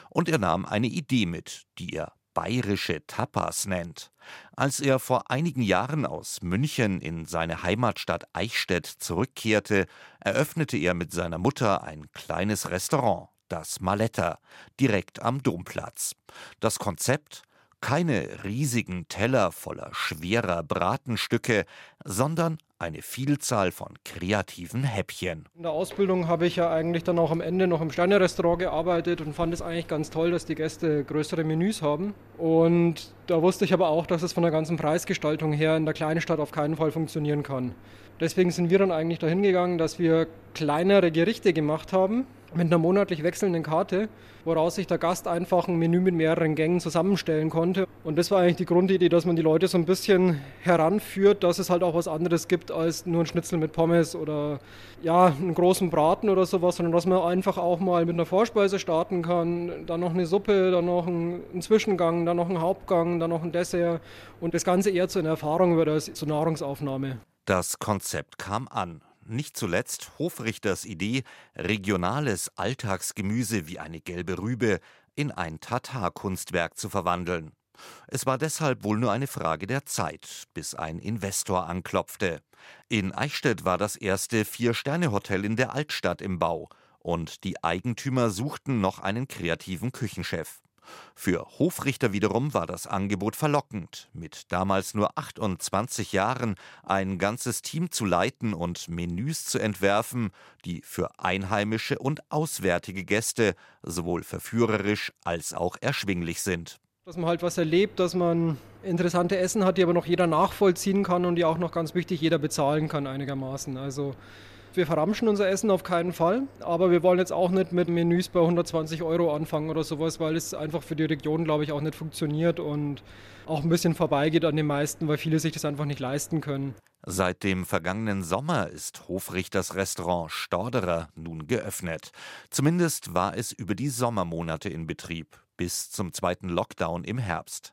Und er nahm eine Idee mit, die er bayerische Tapas nennt. Als er vor einigen Jahren aus München in seine Heimatstadt Eichstätt zurückkehrte, eröffnete er mit seiner Mutter ein kleines Restaurant das Maletta, direkt am Domplatz. Das Konzept? Keine riesigen Teller voller schwerer Bratenstücke, sondern eine Vielzahl von kreativen Häppchen. In der Ausbildung habe ich ja eigentlich dann auch am Ende noch im Sterne-Restaurant gearbeitet und fand es eigentlich ganz toll, dass die Gäste größere Menüs haben. Und da wusste ich aber auch, dass es von der ganzen Preisgestaltung her in der kleinen Stadt auf keinen Fall funktionieren kann. Deswegen sind wir dann eigentlich dahin gegangen, dass wir kleinere Gerichte gemacht haben mit einer monatlich wechselnden Karte, woraus sich der Gast einfach ein Menü mit mehreren Gängen zusammenstellen konnte. Und das war eigentlich die Grundidee, dass man die Leute so ein bisschen heranführt, dass es halt auch was anderes gibt als nur ein Schnitzel mit Pommes oder ja, einen großen Braten oder sowas, sondern dass man einfach auch mal mit einer Vorspeise starten kann, dann noch eine Suppe, dann noch einen Zwischengang, dann noch einen Hauptgang, dann noch ein Dessert und das Ganze eher zu einer Erfahrung wird als zur Nahrungsaufnahme. Das Konzept kam an nicht zuletzt Hofrichters Idee, regionales Alltagsgemüse wie eine gelbe Rübe in ein Tatar-Kunstwerk zu verwandeln. Es war deshalb wohl nur eine Frage der Zeit, bis ein Investor anklopfte. In Eichstätt war das erste Vier-Sterne-Hotel in der Altstadt im Bau und die Eigentümer suchten noch einen kreativen Küchenchef. Für Hofrichter wiederum war das Angebot verlockend, mit damals nur 28 Jahren ein ganzes Team zu leiten und Menüs zu entwerfen, die für einheimische und auswärtige Gäste sowohl verführerisch als auch erschwinglich sind. Dass man halt was erlebt, dass man interessante Essen hat, die aber noch jeder nachvollziehen kann und die auch noch ganz wichtig jeder bezahlen kann einigermaßen. Also wir verramschen unser Essen auf keinen Fall, aber wir wollen jetzt auch nicht mit Menüs bei 120 Euro anfangen oder sowas, weil es einfach für die Region, glaube ich, auch nicht funktioniert und auch ein bisschen vorbeigeht an den meisten, weil viele sich das einfach nicht leisten können. Seit dem vergangenen Sommer ist Hofrichters Restaurant Storderer nun geöffnet. Zumindest war es über die Sommermonate in Betrieb, bis zum zweiten Lockdown im Herbst.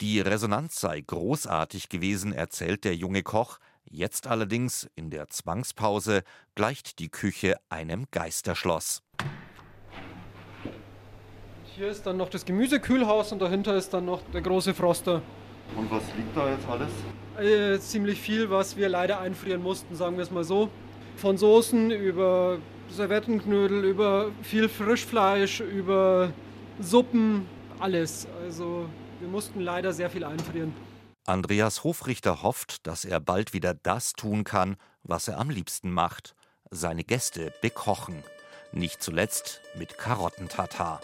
Die Resonanz sei großartig gewesen, erzählt der junge Koch. Jetzt allerdings, in der Zwangspause, gleicht die Küche einem Geisterschloss. Hier ist dann noch das Gemüsekühlhaus und dahinter ist dann noch der große Froster. Und was liegt da jetzt alles? Äh, ziemlich viel, was wir leider einfrieren mussten, sagen wir es mal so. Von Soßen über Servettenknödel, über viel Frischfleisch, über Suppen, alles. Also wir mussten leider sehr viel einfrieren. Andreas Hofrichter hofft, dass er bald wieder das tun kann, was er am liebsten macht: seine Gäste bekochen. Nicht zuletzt mit Karottentatar.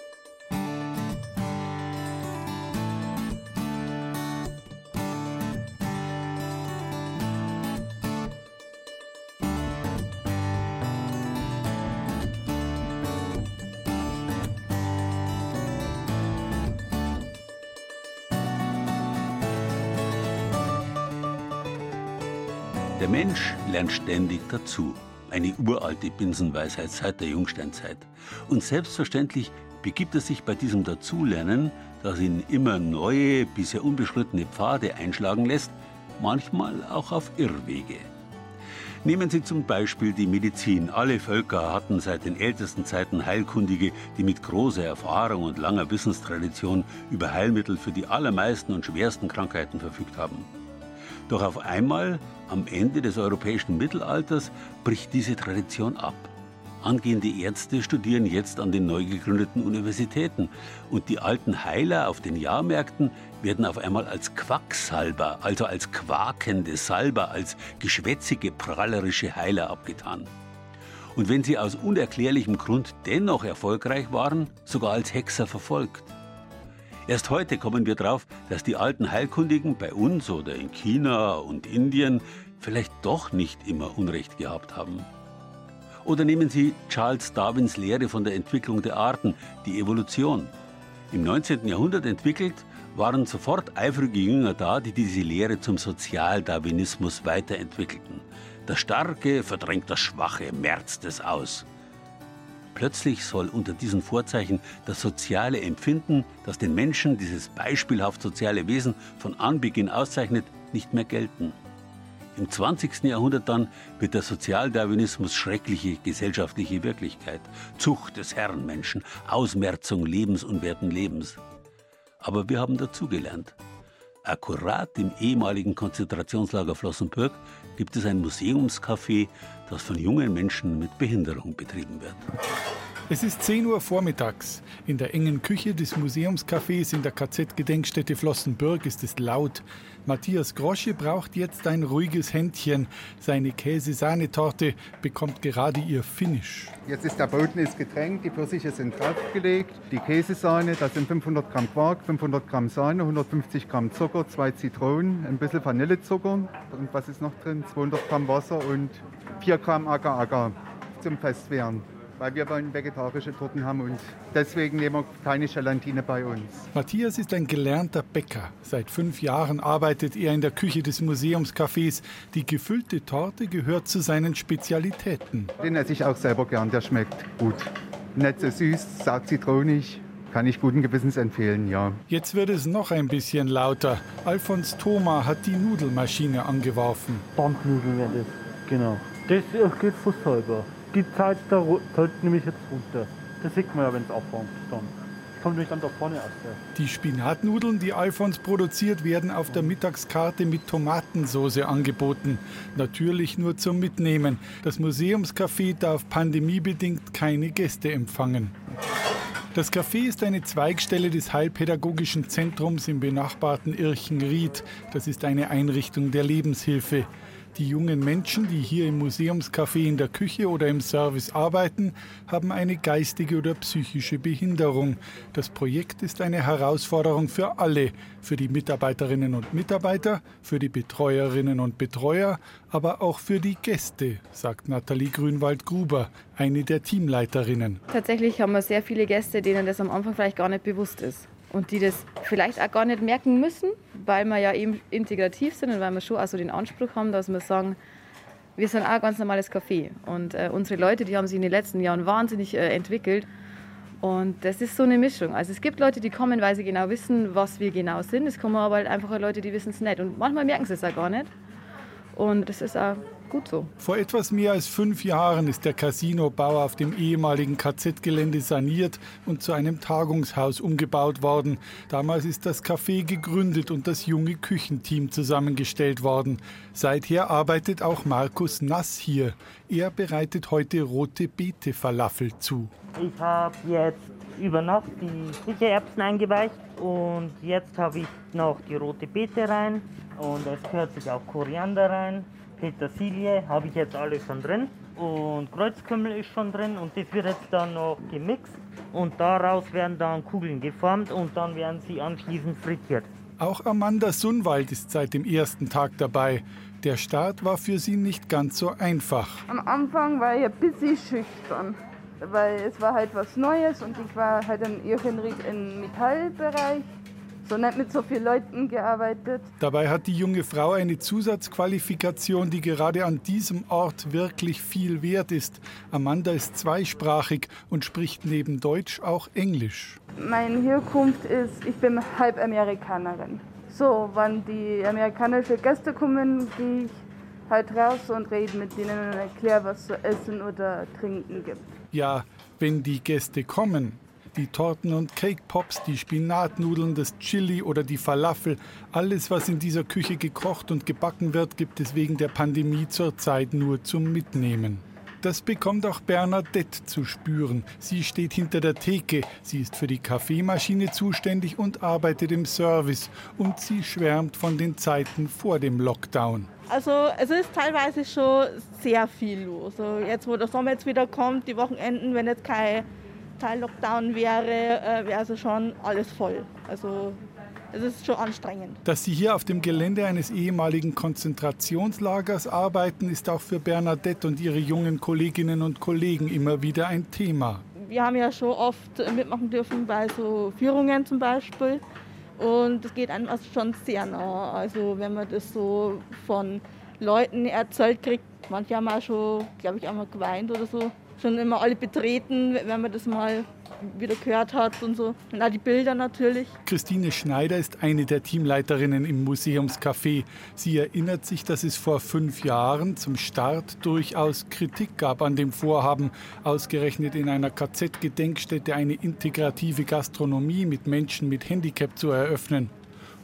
Mensch lernt ständig dazu. Eine uralte Binsenweisheit seit der Jungsteinzeit. Und selbstverständlich begibt er sich bei diesem Dazulernen, das ihn immer neue, bisher unbeschrittene Pfade einschlagen lässt, manchmal auch auf Irrwege. Nehmen Sie zum Beispiel die Medizin. Alle Völker hatten seit den ältesten Zeiten Heilkundige, die mit großer Erfahrung und langer Wissenstradition über Heilmittel für die allermeisten und schwersten Krankheiten verfügt haben. Doch auf einmal, am Ende des europäischen Mittelalters, bricht diese Tradition ab. Angehende Ärzte studieren jetzt an den neu gegründeten Universitäten und die alten Heiler auf den Jahrmärkten werden auf einmal als Quacksalber, also als quakende Salber, als geschwätzige, prahlerische Heiler abgetan. Und wenn sie aus unerklärlichem Grund dennoch erfolgreich waren, sogar als Hexer verfolgt. Erst heute kommen wir drauf, dass die alten Heilkundigen bei uns oder in China und Indien vielleicht doch nicht immer Unrecht gehabt haben. Oder nehmen Sie Charles Darwins Lehre von der Entwicklung der Arten, die Evolution. Im 19. Jahrhundert entwickelt, waren sofort eifrige Jünger da, die diese Lehre zum Sozialdarwinismus weiterentwickelten. Das Starke verdrängt das Schwache, merzt es aus. Plötzlich soll unter diesen Vorzeichen das soziale Empfinden, das den Menschen, dieses beispielhaft soziale Wesen von Anbeginn auszeichnet, nicht mehr gelten. Im 20. Jahrhundert dann wird der Sozialdarwinismus schreckliche gesellschaftliche Wirklichkeit. Zucht des Herrenmenschen, Ausmerzung lebensunwerten Lebens. Aber wir haben dazugelernt. Akkurat im ehemaligen Konzentrationslager Flossenbürg gibt es ein Museumscafé, das von jungen Menschen mit Behinderung betrieben wird. Es ist 10 Uhr vormittags. In der engen Küche des Museumscafés in der KZ-Gedenkstätte Flossenbürg ist es laut. Matthias Grosche braucht jetzt ein ruhiges Händchen. Seine Käse-Sahnetorte bekommt gerade ihr Finish. Jetzt ist der Boden ist getränkt, die Pfirsiche sind draufgelegt, die Käsesahne, das sind 500 Gramm Quark, 500 Gramm Sahne, 150 Gramm Zucker, zwei Zitronen, ein bisschen Vanillezucker und was ist noch drin? 200 Gramm Wasser und 4 Gramm Agar-Agar zum Festwehren weil wir wollen vegetarische Torten haben und deswegen nehmen wir keine Gelatine bei uns. Matthias ist ein gelernter Bäcker. Seit fünf Jahren arbeitet er in der Küche des Museumscafés. Die gefüllte Torte gehört zu seinen Spezialitäten. Den esse ich auch selber gern, der schmeckt gut. Nicht so süß, sagt zitronig. Kann ich guten Gewissens empfehlen, ja. Jetzt wird es noch ein bisschen lauter. Alfons Thoma hat die Nudelmaschine angeworfen. Bandnudeln werden das, genau. Das geht fast halber die Zeit da fällt nämlich jetzt runter. Das sieht man ja, wenn es abfängt dann. Kommt nämlich dann da vorne aus. Ja. Die Spinatnudeln, die Alfons produziert, werden auf der Mittagskarte mit Tomatensauce angeboten. Natürlich nur zum Mitnehmen. Das Museumscafé darf pandemiebedingt keine Gäste empfangen. Das Café ist eine Zweigstelle des Heilpädagogischen Zentrums im benachbarten Irchenried. Das ist eine Einrichtung der Lebenshilfe. Die jungen Menschen, die hier im Museumscafé in der Küche oder im Service arbeiten, haben eine geistige oder psychische Behinderung. Das Projekt ist eine Herausforderung für alle, für die Mitarbeiterinnen und Mitarbeiter, für die Betreuerinnen und Betreuer, aber auch für die Gäste, sagt Nathalie Grünwald-Gruber, eine der Teamleiterinnen. Tatsächlich haben wir sehr viele Gäste, denen das am Anfang vielleicht gar nicht bewusst ist und die das vielleicht auch gar nicht merken müssen, weil wir ja eben integrativ sind und weil wir schon also den Anspruch haben, dass wir sagen, wir sind auch ein ganz normales Café und äh, unsere Leute, die haben sich in den letzten Jahren wahnsinnig äh, entwickelt und das ist so eine Mischung. Also es gibt Leute, die kommen, weil sie genau wissen, was wir genau sind. Es kommen aber halt einfach Leute, die wissen es nicht und manchmal merken sie es auch gar nicht. Und das ist auch gut so. Vor etwas mehr als fünf Jahren ist der Casinobau auf dem ehemaligen KZ-Gelände saniert und zu einem Tagungshaus umgebaut worden. Damals ist das Café gegründet und das junge Küchenteam zusammengestellt worden. Seither arbeitet auch Markus Nass hier. Er bereitet heute rote Beete-Falafel zu. Ich habe jetzt über Nacht die Kichererbsen eingeweicht und jetzt habe ich noch die rote Beete rein und es gehört sich auch Koriander rein. Petersilie habe ich jetzt alles schon drin und Kreuzkümmel ist schon drin und das wird jetzt dann noch gemixt und daraus werden dann Kugeln geformt und dann werden sie anschließend frittiert. Auch Amanda Sunwald ist seit dem ersten Tag dabei. Der Start war für sie nicht ganz so einfach. Am Anfang war ich ein bisschen schüchtern, weil es war halt was Neues und ich war halt in im Metallbereich so nicht mit so vielen Leuten gearbeitet. Dabei hat die junge Frau eine Zusatzqualifikation, die gerade an diesem Ort wirklich viel wert ist. Amanda ist zweisprachig und spricht neben Deutsch auch Englisch. Meine Herkunft ist, ich bin halb Amerikanerin. So, wenn die amerikanischen Gäste kommen, gehe ich halt raus und rede mit denen und erkläre, was zu essen oder trinken gibt. Ja, wenn die Gäste kommen. Die Torten und Cake Pops, die Spinatnudeln, das Chili oder die Falafel, alles, was in dieser Küche gekocht und gebacken wird, gibt es wegen der Pandemie zurzeit nur zum Mitnehmen. Das bekommt auch Bernadette zu spüren. Sie steht hinter der Theke, sie ist für die Kaffeemaschine zuständig und arbeitet im Service. Und sie schwärmt von den Zeiten vor dem Lockdown. Also es ist teilweise schon sehr viel los. Also jetzt, wo der Sommer jetzt wieder kommt, die Wochenenden, wenn jetzt kein Teil-Lockdown wäre, äh, wäre also schon alles voll. Also es ist schon anstrengend. Dass Sie hier auf dem Gelände eines ehemaligen Konzentrationslagers arbeiten, ist auch für Bernadette und ihre jungen Kolleginnen und Kollegen immer wieder ein Thema. Wir haben ja schon oft mitmachen dürfen bei so Führungen zum Beispiel. Und es geht einem also schon sehr nah. Also wenn man das so von Leuten erzählt kriegt, manche haben auch schon, glaube ich, einmal geweint oder so. Schon immer alle betreten, wenn man das mal wieder gehört hat und so. Und auch die Bilder natürlich. Christine Schneider ist eine der Teamleiterinnen im Museumscafé. Sie erinnert sich, dass es vor fünf Jahren zum Start durchaus Kritik gab an dem Vorhaben, ausgerechnet in einer KZ-Gedenkstätte eine integrative Gastronomie mit Menschen mit Handicap zu eröffnen.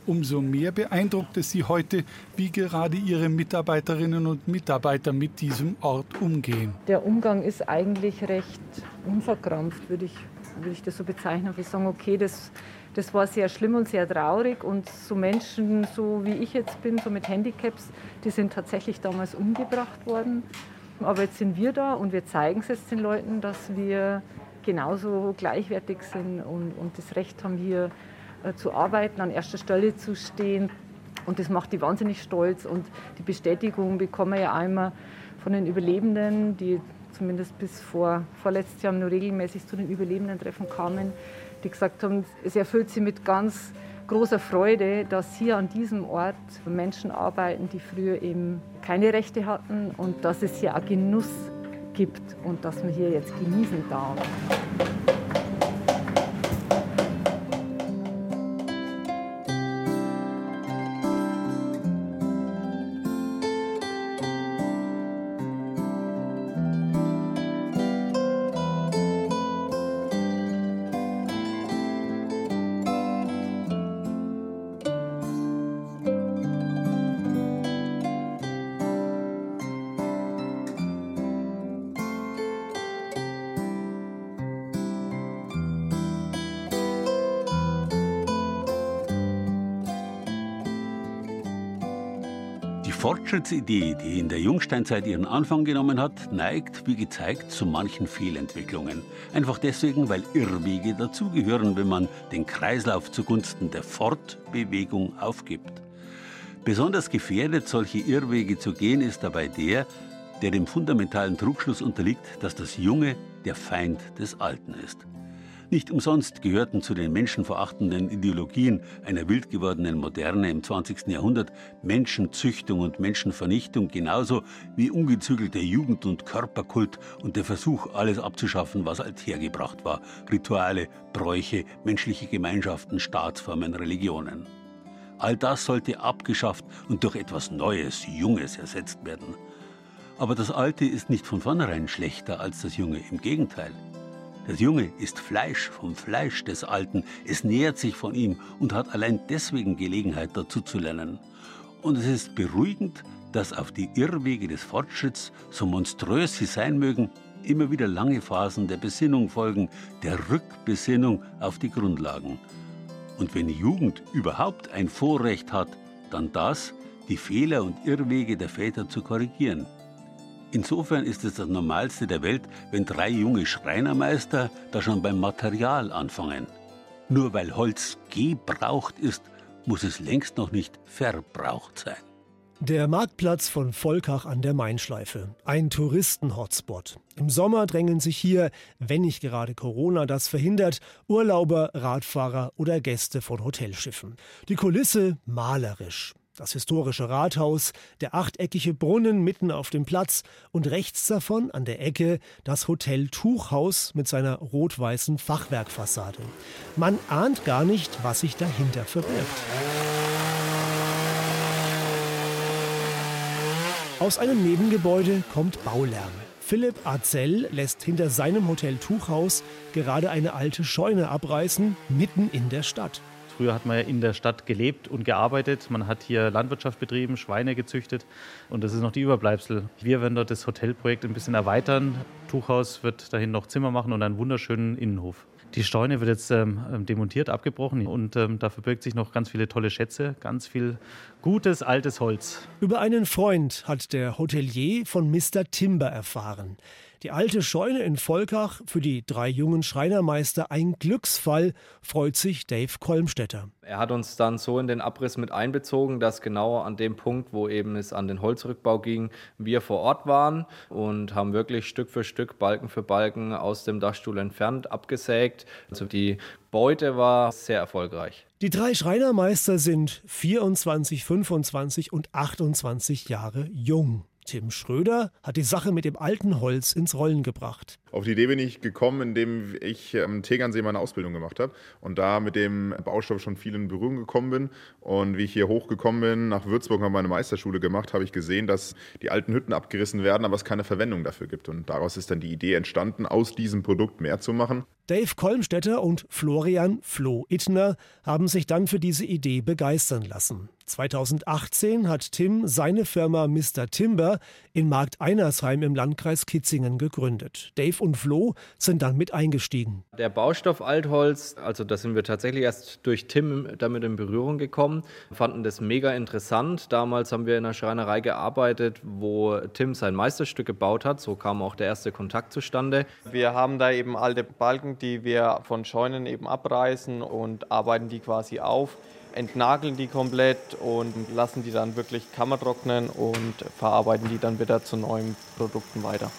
Umso mehr beeindruckt es sie heute, wie gerade ihre Mitarbeiterinnen und Mitarbeiter mit diesem Ort umgehen. Der Umgang ist eigentlich recht unverkrampft, würde ich würde ich das so bezeichnen. Wir sagen, okay, das, das war sehr schlimm und sehr traurig. Und so Menschen, so wie ich jetzt bin, so mit Handicaps, die sind tatsächlich damals umgebracht worden. Aber jetzt sind wir da und wir zeigen es jetzt den Leuten, dass wir genauso gleichwertig sind und, und das Recht haben, hier zu arbeiten, an erster Stelle zu stehen. Und das macht die wahnsinnig stolz. Und die Bestätigung bekommen wir ja einmal von den Überlebenden, die zumindest bis vor vorletztes Jahr nur regelmäßig zu den Überlebenden-Treffen kamen, die gesagt haben, es erfüllt sie mit ganz großer Freude, dass hier an diesem Ort Menschen arbeiten, die früher eben keine Rechte hatten und dass es hier auch Genuss gibt und dass man hier jetzt genießen darf. Fortschrittsidee, die in der Jungsteinzeit ihren Anfang genommen hat, neigt, wie gezeigt, zu manchen Fehlentwicklungen. Einfach deswegen, weil Irrwege dazugehören, wenn man den Kreislauf zugunsten der Fortbewegung aufgibt. Besonders gefährdet, solche Irrwege zu gehen, ist dabei der, der dem fundamentalen Trugschluss unterliegt, dass das Junge der Feind des Alten ist. Nicht umsonst gehörten zu den menschenverachtenden Ideologien einer wild gewordenen Moderne im 20. Jahrhundert Menschenzüchtung und Menschenvernichtung genauso wie ungezügelter Jugend- und Körperkult und der Versuch, alles abzuschaffen, was althergebracht war. Rituale, Bräuche, menschliche Gemeinschaften, Staatsformen, Religionen. All das sollte abgeschafft und durch etwas Neues, Junges ersetzt werden. Aber das Alte ist nicht von vornherein schlechter als das Junge, im Gegenteil. Das Junge ist Fleisch vom Fleisch des Alten, es nähert sich von ihm und hat allein deswegen Gelegenheit dazu zu lernen. Und es ist beruhigend, dass auf die Irrwege des Fortschritts, so monströs sie sein mögen, immer wieder lange Phasen der Besinnung folgen, der Rückbesinnung auf die Grundlagen. Und wenn Jugend überhaupt ein Vorrecht hat, dann das, die Fehler und Irrwege der Väter zu korrigieren. Insofern ist es das Normalste der Welt, wenn drei junge Schreinermeister da schon beim Material anfangen. Nur weil Holz gebraucht ist, muss es längst noch nicht verbraucht sein. Der Marktplatz von Volkach an der Mainschleife. Ein Touristen-Hotspot. Im Sommer drängen sich hier, wenn nicht gerade Corona das verhindert, Urlauber, Radfahrer oder Gäste von Hotelschiffen. Die Kulisse malerisch. Das historische Rathaus, der achteckige Brunnen mitten auf dem Platz und rechts davon an der Ecke das Hotel Tuchhaus mit seiner rot-weißen Fachwerkfassade. Man ahnt gar nicht, was sich dahinter verbirgt. Aus einem Nebengebäude kommt Baulärm. Philipp Arzell lässt hinter seinem Hotel Tuchhaus gerade eine alte Scheune abreißen, mitten in der Stadt. Früher hat man ja in der Stadt gelebt und gearbeitet. Man hat hier Landwirtschaft betrieben, Schweine gezüchtet und das ist noch die Überbleibsel. Wir werden dort das Hotelprojekt ein bisschen erweitern. Tuchhaus wird dahin noch Zimmer machen und einen wunderschönen Innenhof. Die Steune wird jetzt ähm, ähm, demontiert, abgebrochen und ähm, da verbirgt sich noch ganz viele tolle Schätze, ganz viel gutes altes Holz. Über einen Freund hat der Hotelier von Mr. Timber erfahren. Die alte Scheune in Volkach für die drei jungen Schreinermeister ein Glücksfall, freut sich Dave Kolmstetter. Er hat uns dann so in den Abriss mit einbezogen, dass genau an dem Punkt, wo eben es an den Holzrückbau ging, wir vor Ort waren und haben wirklich Stück für Stück, Balken für Balken aus dem Dachstuhl entfernt, abgesägt. Also die Beute war sehr erfolgreich. Die drei Schreinermeister sind 24, 25 und 28 Jahre jung. Tim Schröder hat die Sache mit dem alten Holz ins Rollen gebracht. Auf die Idee bin ich gekommen, indem ich am Tegernsee meine Ausbildung gemacht habe und da mit dem Baustoff schon viel in Berührung gekommen bin. Und wie ich hier hochgekommen bin, nach Würzburg habe meine Meisterschule gemacht, habe ich gesehen, dass die alten Hütten abgerissen werden, aber es keine Verwendung dafür gibt. Und daraus ist dann die Idee entstanden, aus diesem Produkt mehr zu machen. Dave Kolmstetter und Florian Flo Ittner haben sich dann für diese Idee begeistern lassen. 2018 hat Tim seine Firma Mr. Timber in Markt Einersheim im Landkreis Kitzingen gegründet. Dave und Flo sind dann mit eingestiegen. Der Baustoff Altholz, also da sind wir tatsächlich erst durch Tim damit in Berührung gekommen, fanden das mega interessant. Damals haben wir in einer Schreinerei gearbeitet, wo Tim sein Meisterstück gebaut hat. So kam auch der erste Kontakt zustande. Wir haben da eben alte Balken, die wir von Scheunen eben abreißen und arbeiten die quasi auf entnageln die komplett und lassen die dann wirklich kammertrocknen und verarbeiten die dann wieder zu neuen Produkten weiter.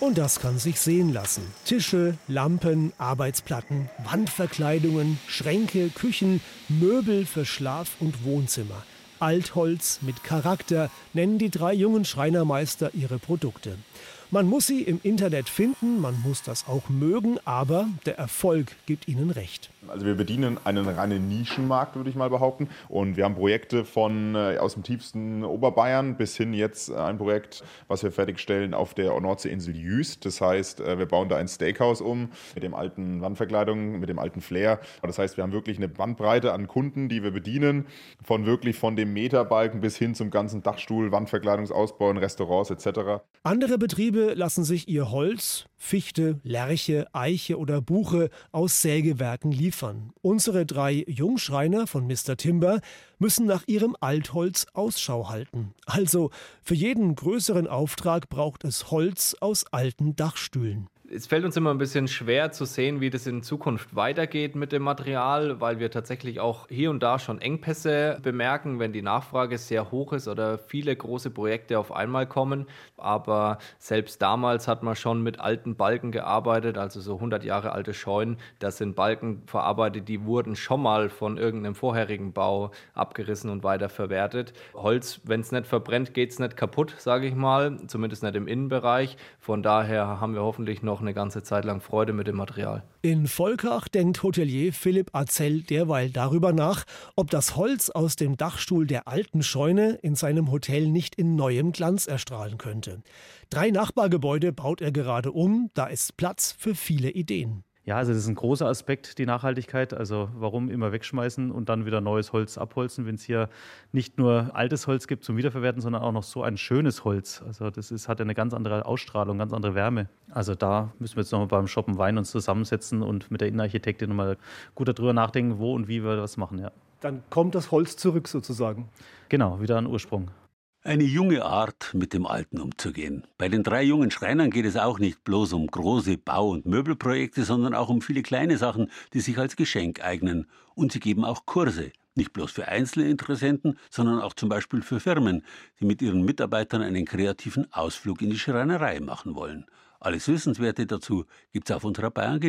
Und das kann sich sehen lassen. Tische, Lampen, Arbeitsplatten, Wandverkleidungen, Schränke, Küchen, Möbel für Schlaf und Wohnzimmer. Altholz mit Charakter nennen die drei jungen Schreinermeister ihre Produkte. Man muss sie im Internet finden, man muss das auch mögen, aber der Erfolg gibt ihnen recht. Also wir bedienen einen reinen Nischenmarkt, würde ich mal behaupten. Und wir haben Projekte von äh, aus dem tiefsten Oberbayern bis hin jetzt ein Projekt, was wir fertigstellen auf der Nordseeinsel Jüst. Das heißt, äh, wir bauen da ein Steakhouse um mit dem alten Wandverkleidung, mit dem alten Flair. Das heißt, wir haben wirklich eine Bandbreite an Kunden, die wir bedienen, von wirklich von dem Meterbalken bis hin zum ganzen Dachstuhl, Wandverkleidungsausbau in Restaurants etc. Andere Betriebe lassen sich ihr Holz, Fichte, Lärche, Eiche oder Buche aus Sägewerken liefern. Unsere drei Jungschreiner von Mr. Timber müssen nach ihrem Altholz Ausschau halten. Also für jeden größeren Auftrag braucht es Holz aus alten Dachstühlen es fällt uns immer ein bisschen schwer zu sehen, wie das in Zukunft weitergeht mit dem Material, weil wir tatsächlich auch hier und da schon Engpässe bemerken, wenn die Nachfrage sehr hoch ist oder viele große Projekte auf einmal kommen. Aber selbst damals hat man schon mit alten Balken gearbeitet, also so 100 Jahre alte Scheunen. Das sind Balken verarbeitet, die wurden schon mal von irgendeinem vorherigen Bau abgerissen und weiterverwertet. Holz, wenn es nicht verbrennt, geht es nicht kaputt, sage ich mal, zumindest nicht im Innenbereich. Von daher haben wir hoffentlich noch eine ganze Zeit lang Freude mit dem Material. In Volkach denkt Hotelier Philipp Azell derweil darüber nach, ob das Holz aus dem Dachstuhl der alten Scheune in seinem Hotel nicht in neuem Glanz erstrahlen könnte. Drei Nachbargebäude baut er gerade um, da ist Platz für viele Ideen. Ja, also das ist ein großer Aspekt, die Nachhaltigkeit. Also warum immer wegschmeißen und dann wieder neues Holz abholzen, wenn es hier nicht nur altes Holz gibt zum Wiederverwerten, sondern auch noch so ein schönes Holz. Also das ist, hat eine ganz andere Ausstrahlung, ganz andere Wärme. Also da müssen wir jetzt nochmal beim Shoppen Wein uns zusammensetzen und mit der Innenarchitektin nochmal gut darüber nachdenken, wo und wie wir das machen, ja. Dann kommt das Holz zurück sozusagen. Genau, wieder an Ursprung. Eine junge Art, mit dem Alten umzugehen. Bei den drei jungen Schreinern geht es auch nicht bloß um große Bau- und Möbelprojekte, sondern auch um viele kleine Sachen, die sich als Geschenk eignen. Und sie geben auch Kurse. Nicht bloß für einzelne Interessenten, sondern auch zum Beispiel für Firmen, die mit ihren Mitarbeitern einen kreativen Ausflug in die Schreinerei machen wollen. Alles Wissenswerte dazu gibt's auf unserer Bayern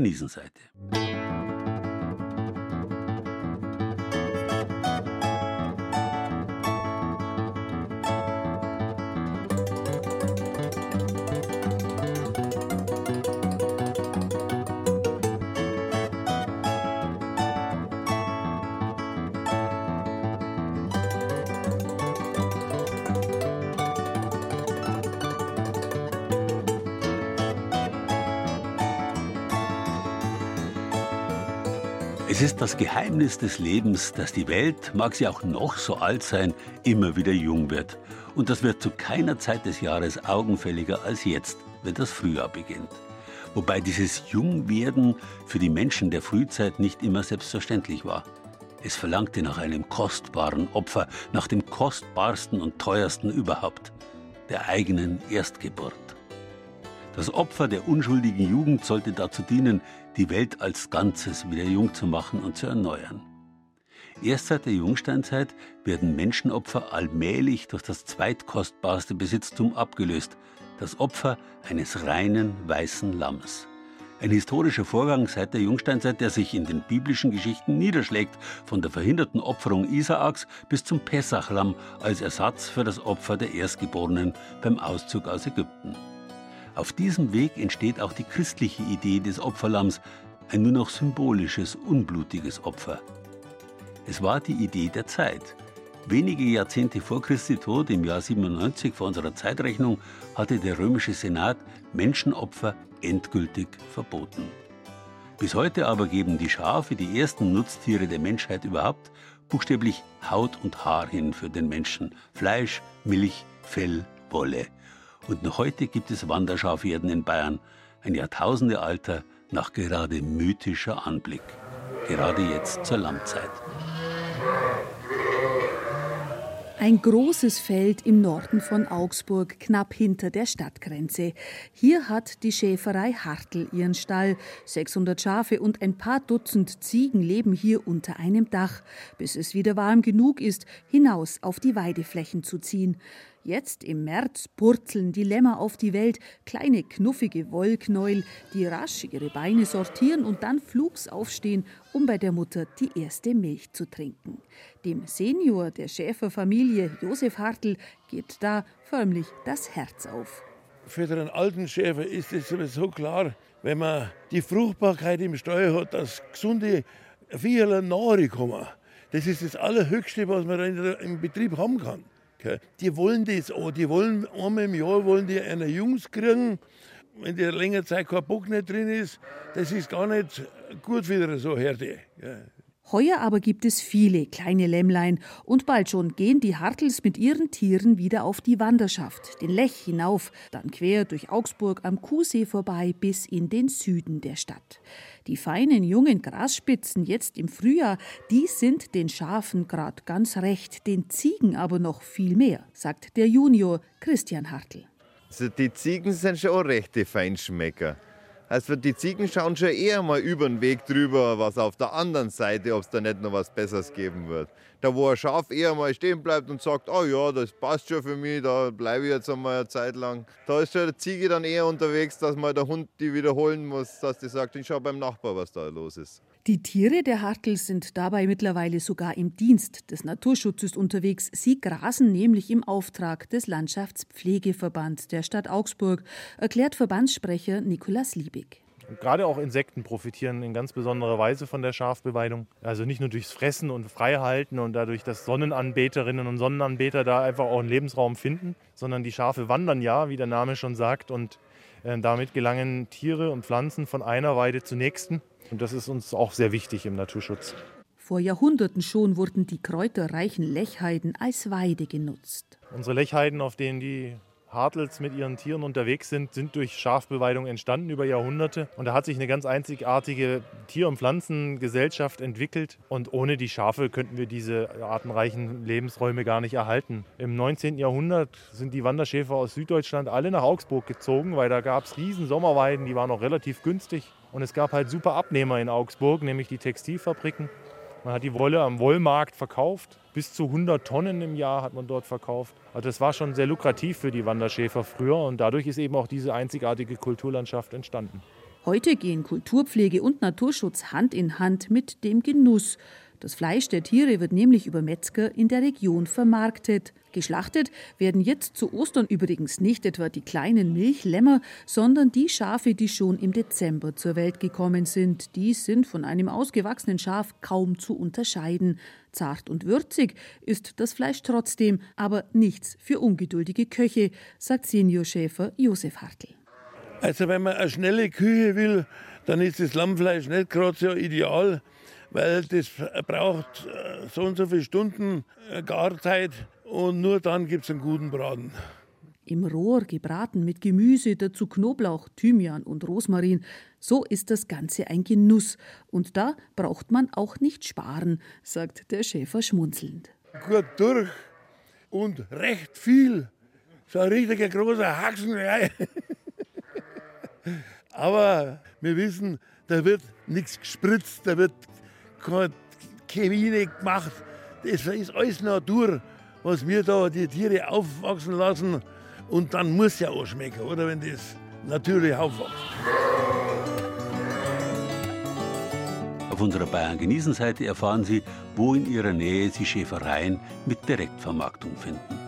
Es ist das Geheimnis des Lebens, dass die Welt, mag sie auch noch so alt sein, immer wieder jung wird. Und das wird zu keiner Zeit des Jahres augenfälliger als jetzt, wenn das Frühjahr beginnt. Wobei dieses Jungwerden für die Menschen der Frühzeit nicht immer selbstverständlich war. Es verlangte nach einem kostbaren Opfer, nach dem kostbarsten und teuersten überhaupt, der eigenen Erstgeburt. Das Opfer der unschuldigen Jugend sollte dazu dienen, die Welt als Ganzes wieder jung zu machen und zu erneuern. Erst seit der Jungsteinzeit werden Menschenopfer allmählich durch das zweitkostbarste Besitztum abgelöst, das Opfer eines reinen weißen Lammes. Ein historischer Vorgang seit der Jungsteinzeit, der sich in den biblischen Geschichten niederschlägt, von der verhinderten Opferung Isaaks bis zum Pessachlamm als Ersatz für das Opfer der Erstgeborenen beim Auszug aus Ägypten. Auf diesem Weg entsteht auch die christliche Idee des Opferlamms, ein nur noch symbolisches, unblutiges Opfer. Es war die Idee der Zeit. Wenige Jahrzehnte vor Christi Tod, im Jahr 97 vor unserer Zeitrechnung, hatte der römische Senat Menschenopfer endgültig verboten. Bis heute aber geben die Schafe, die ersten Nutztiere der Menschheit überhaupt, buchstäblich Haut und Haar hin für den Menschen. Fleisch, Milch, Fell, Wolle. Und noch heute gibt es Wanderschafherden in Bayern, ein Jahrtausendealter, nach gerade mythischer Anblick. Gerade jetzt zur Lammzeit. Ein großes Feld im Norden von Augsburg, knapp hinter der Stadtgrenze. Hier hat die Schäferei Hartl ihren Stall. 600 Schafe und ein paar Dutzend Ziegen leben hier unter einem Dach, bis es wieder warm genug ist, hinaus auf die Weideflächen zu ziehen. Jetzt im März purzeln die Lämmer auf die Welt, kleine knuffige Wollknäuel, die rasch ihre Beine sortieren und dann flugs aufstehen, um bei der Mutter die erste Milch zu trinken. Dem Senior der Schäferfamilie, Josef Hartl, geht da förmlich das Herz auf. Für den alten Schäfer ist es sowieso klar, wenn man die Fruchtbarkeit im Stall hat, dass gesunde Viecher nahe kommen. Das ist das Allerhöchste, was man im Betrieb haben kann. Die wollen das auch. Die wollen einmal im Jahr wollen die einer Jungs kriegen. Wenn der länger Zeit kein Bock nicht drin ist, das ist gar nicht gut für so Herde. Heuer aber gibt es viele kleine Lämmlein und bald schon gehen die Hartels mit ihren Tieren wieder auf die Wanderschaft, den Lech hinauf, dann quer durch Augsburg am Kuhsee vorbei bis in den Süden der Stadt. Die feinen jungen Grasspitzen jetzt im Frühjahr, die sind den Schafen grad ganz recht, den Ziegen aber noch viel mehr, sagt der Junior Christian Hartl. Also die Ziegen sind schon rechte Feinschmecker. Also die Ziegen schauen schon eher mal über den Weg drüber, was auf der anderen Seite, ob es da nicht noch was Besseres geben wird. Da wo ein Schaf eher mal stehen bleibt und sagt, oh ja, das passt schon für mich, da bleibe ich jetzt einmal eine Zeit lang. Da ist schon der Ziege dann eher unterwegs, dass mal der Hund die wiederholen muss, dass die sagt, ich schau beim Nachbar, was da los ist. Die Tiere der Hartl sind dabei mittlerweile sogar im Dienst des Naturschutzes unterwegs. Sie grasen nämlich im Auftrag des Landschaftspflegeverbands der Stadt Augsburg, erklärt Verbandssprecher Nikolaus Liebig. Gerade auch Insekten profitieren in ganz besonderer Weise von der Schafbeweidung. Also nicht nur durchs Fressen und Freihalten und dadurch, dass Sonnenanbeterinnen und Sonnenanbeter da einfach auch einen Lebensraum finden, sondern die Schafe wandern ja, wie der Name schon sagt, und äh, damit gelangen Tiere und Pflanzen von einer Weide zur nächsten. Und das ist uns auch sehr wichtig im Naturschutz. Vor Jahrhunderten schon wurden die kräuterreichen Lechheiden als Weide genutzt. Unsere Lechheiden, auf denen die Hartels mit ihren Tieren unterwegs sind, sind durch Schafbeweidung entstanden über Jahrhunderte. Und da hat sich eine ganz einzigartige Tier- und Pflanzengesellschaft entwickelt. Und ohne die Schafe könnten wir diese artenreichen Lebensräume gar nicht erhalten. Im 19. Jahrhundert sind die Wanderschäfer aus Süddeutschland alle nach Augsburg gezogen, weil da gab es riesen Sommerweiden, die waren noch relativ günstig. Und es gab halt super Abnehmer in Augsburg, nämlich die Textilfabriken. Man hat die Wolle am Wollmarkt verkauft. Bis zu 100 Tonnen im Jahr hat man dort verkauft. Also das war schon sehr lukrativ für die Wanderschäfer früher und dadurch ist eben auch diese einzigartige Kulturlandschaft entstanden. Heute gehen Kulturpflege und Naturschutz Hand in Hand mit dem Genuss. Das Fleisch der Tiere wird nämlich über Metzger in der Region vermarktet. Geschlachtet werden jetzt zu Ostern übrigens nicht etwa die kleinen Milchlämmer, sondern die Schafe, die schon im Dezember zur Welt gekommen sind. Die sind von einem ausgewachsenen Schaf kaum zu unterscheiden. Zart und würzig ist das Fleisch trotzdem, aber nichts für ungeduldige Köche, sagt Seniorschäfer Josef Hartl. Also wenn man eine schnelle Küche will, dann ist das Lammfleisch nicht gerade so ideal weil das braucht äh, so und so viele Stunden äh, Garzeit und nur dann gibt es einen guten Braten. Im Rohr gebraten mit Gemüse, dazu Knoblauch, Thymian und Rosmarin. So ist das Ganze ein Genuss. Und da braucht man auch nicht sparen, sagt der Schäfer schmunzelnd. Gut durch und recht viel. So ein richtiger großer Haxen. Aber wir wissen, da wird nichts gespritzt, da wird keine Chemie gemacht. Das ist alles Natur, was wir da die Tiere aufwachsen lassen. Und dann muss ja auch schmecken, oder? Wenn das natürlich aufwächst. Auf unserer Bayern-Genießen-Seite erfahren Sie, wo in Ihrer Nähe Sie Schäfereien mit Direktvermarktung finden.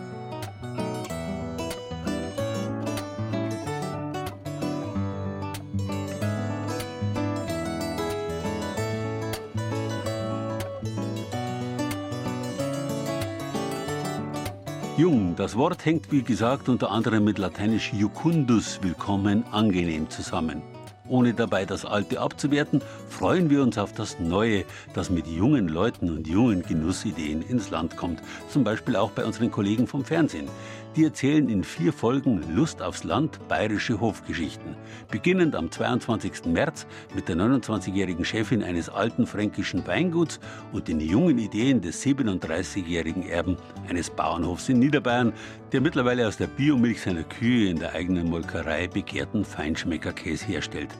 Das Wort hängt wie gesagt unter anderem mit lateinisch jucundus, willkommen, angenehm zusammen. Ohne dabei das Alte abzuwerten, freuen wir uns auf das Neue, das mit jungen Leuten und jungen Genussideen ins Land kommt. Zum Beispiel auch bei unseren Kollegen vom Fernsehen. Die erzählen in vier Folgen Lust aufs Land bayerische Hofgeschichten. Beginnend am 22. März mit der 29-jährigen Chefin eines alten fränkischen Weinguts und den jungen Ideen des 37-jährigen Erben eines Bauernhofs in Niederbayern, der mittlerweile aus der Biomilch seiner Kühe in der eigenen Molkerei begehrten Feinschmeckerkäse herstellt.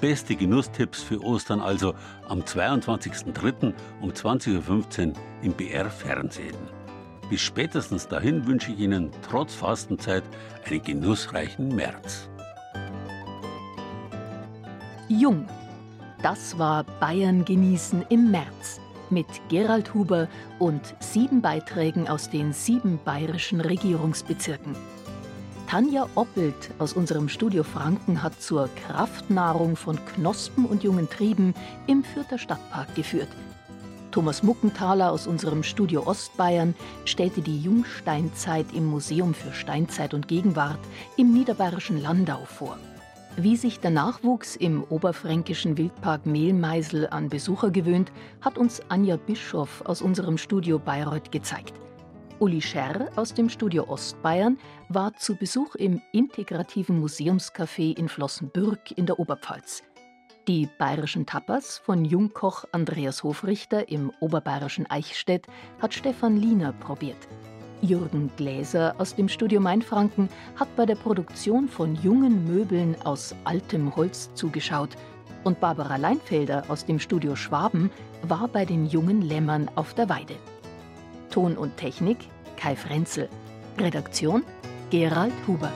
Beste Genusstipps für Ostern also am 22.03. um 20.15 Uhr im BR Fernsehen. Bis spätestens dahin wünsche ich Ihnen trotz Fastenzeit einen genussreichen März. Jung. Das war Bayern genießen im März mit Gerald Huber und sieben Beiträgen aus den sieben bayerischen Regierungsbezirken. Tanja Oppelt aus unserem Studio Franken hat zur Kraftnahrung von Knospen und jungen Trieben im Fürther Stadtpark geführt – Thomas Muckenthaler aus unserem Studio Ostbayern stellte die Jungsteinzeit im Museum für Steinzeit und Gegenwart im niederbayerischen Landau vor. Wie sich der Nachwuchs im oberfränkischen Wildpark Mehlmeisel an Besucher gewöhnt, hat uns Anja Bischoff aus unserem Studio Bayreuth gezeigt. Uli Scherr aus dem Studio Ostbayern war zu Besuch im integrativen Museumscafé in Flossenbürg in der Oberpfalz. Die bayerischen Tapas von Jungkoch Andreas Hofrichter im oberbayerischen Eichstätt hat Stefan Liener probiert. Jürgen Gläser aus dem Studio Mainfranken hat bei der Produktion von jungen Möbeln aus altem Holz zugeschaut und Barbara Leinfelder aus dem Studio Schwaben war bei den jungen Lämmern auf der Weide. Ton und Technik Kai Frenzel. Redaktion Gerald Huber.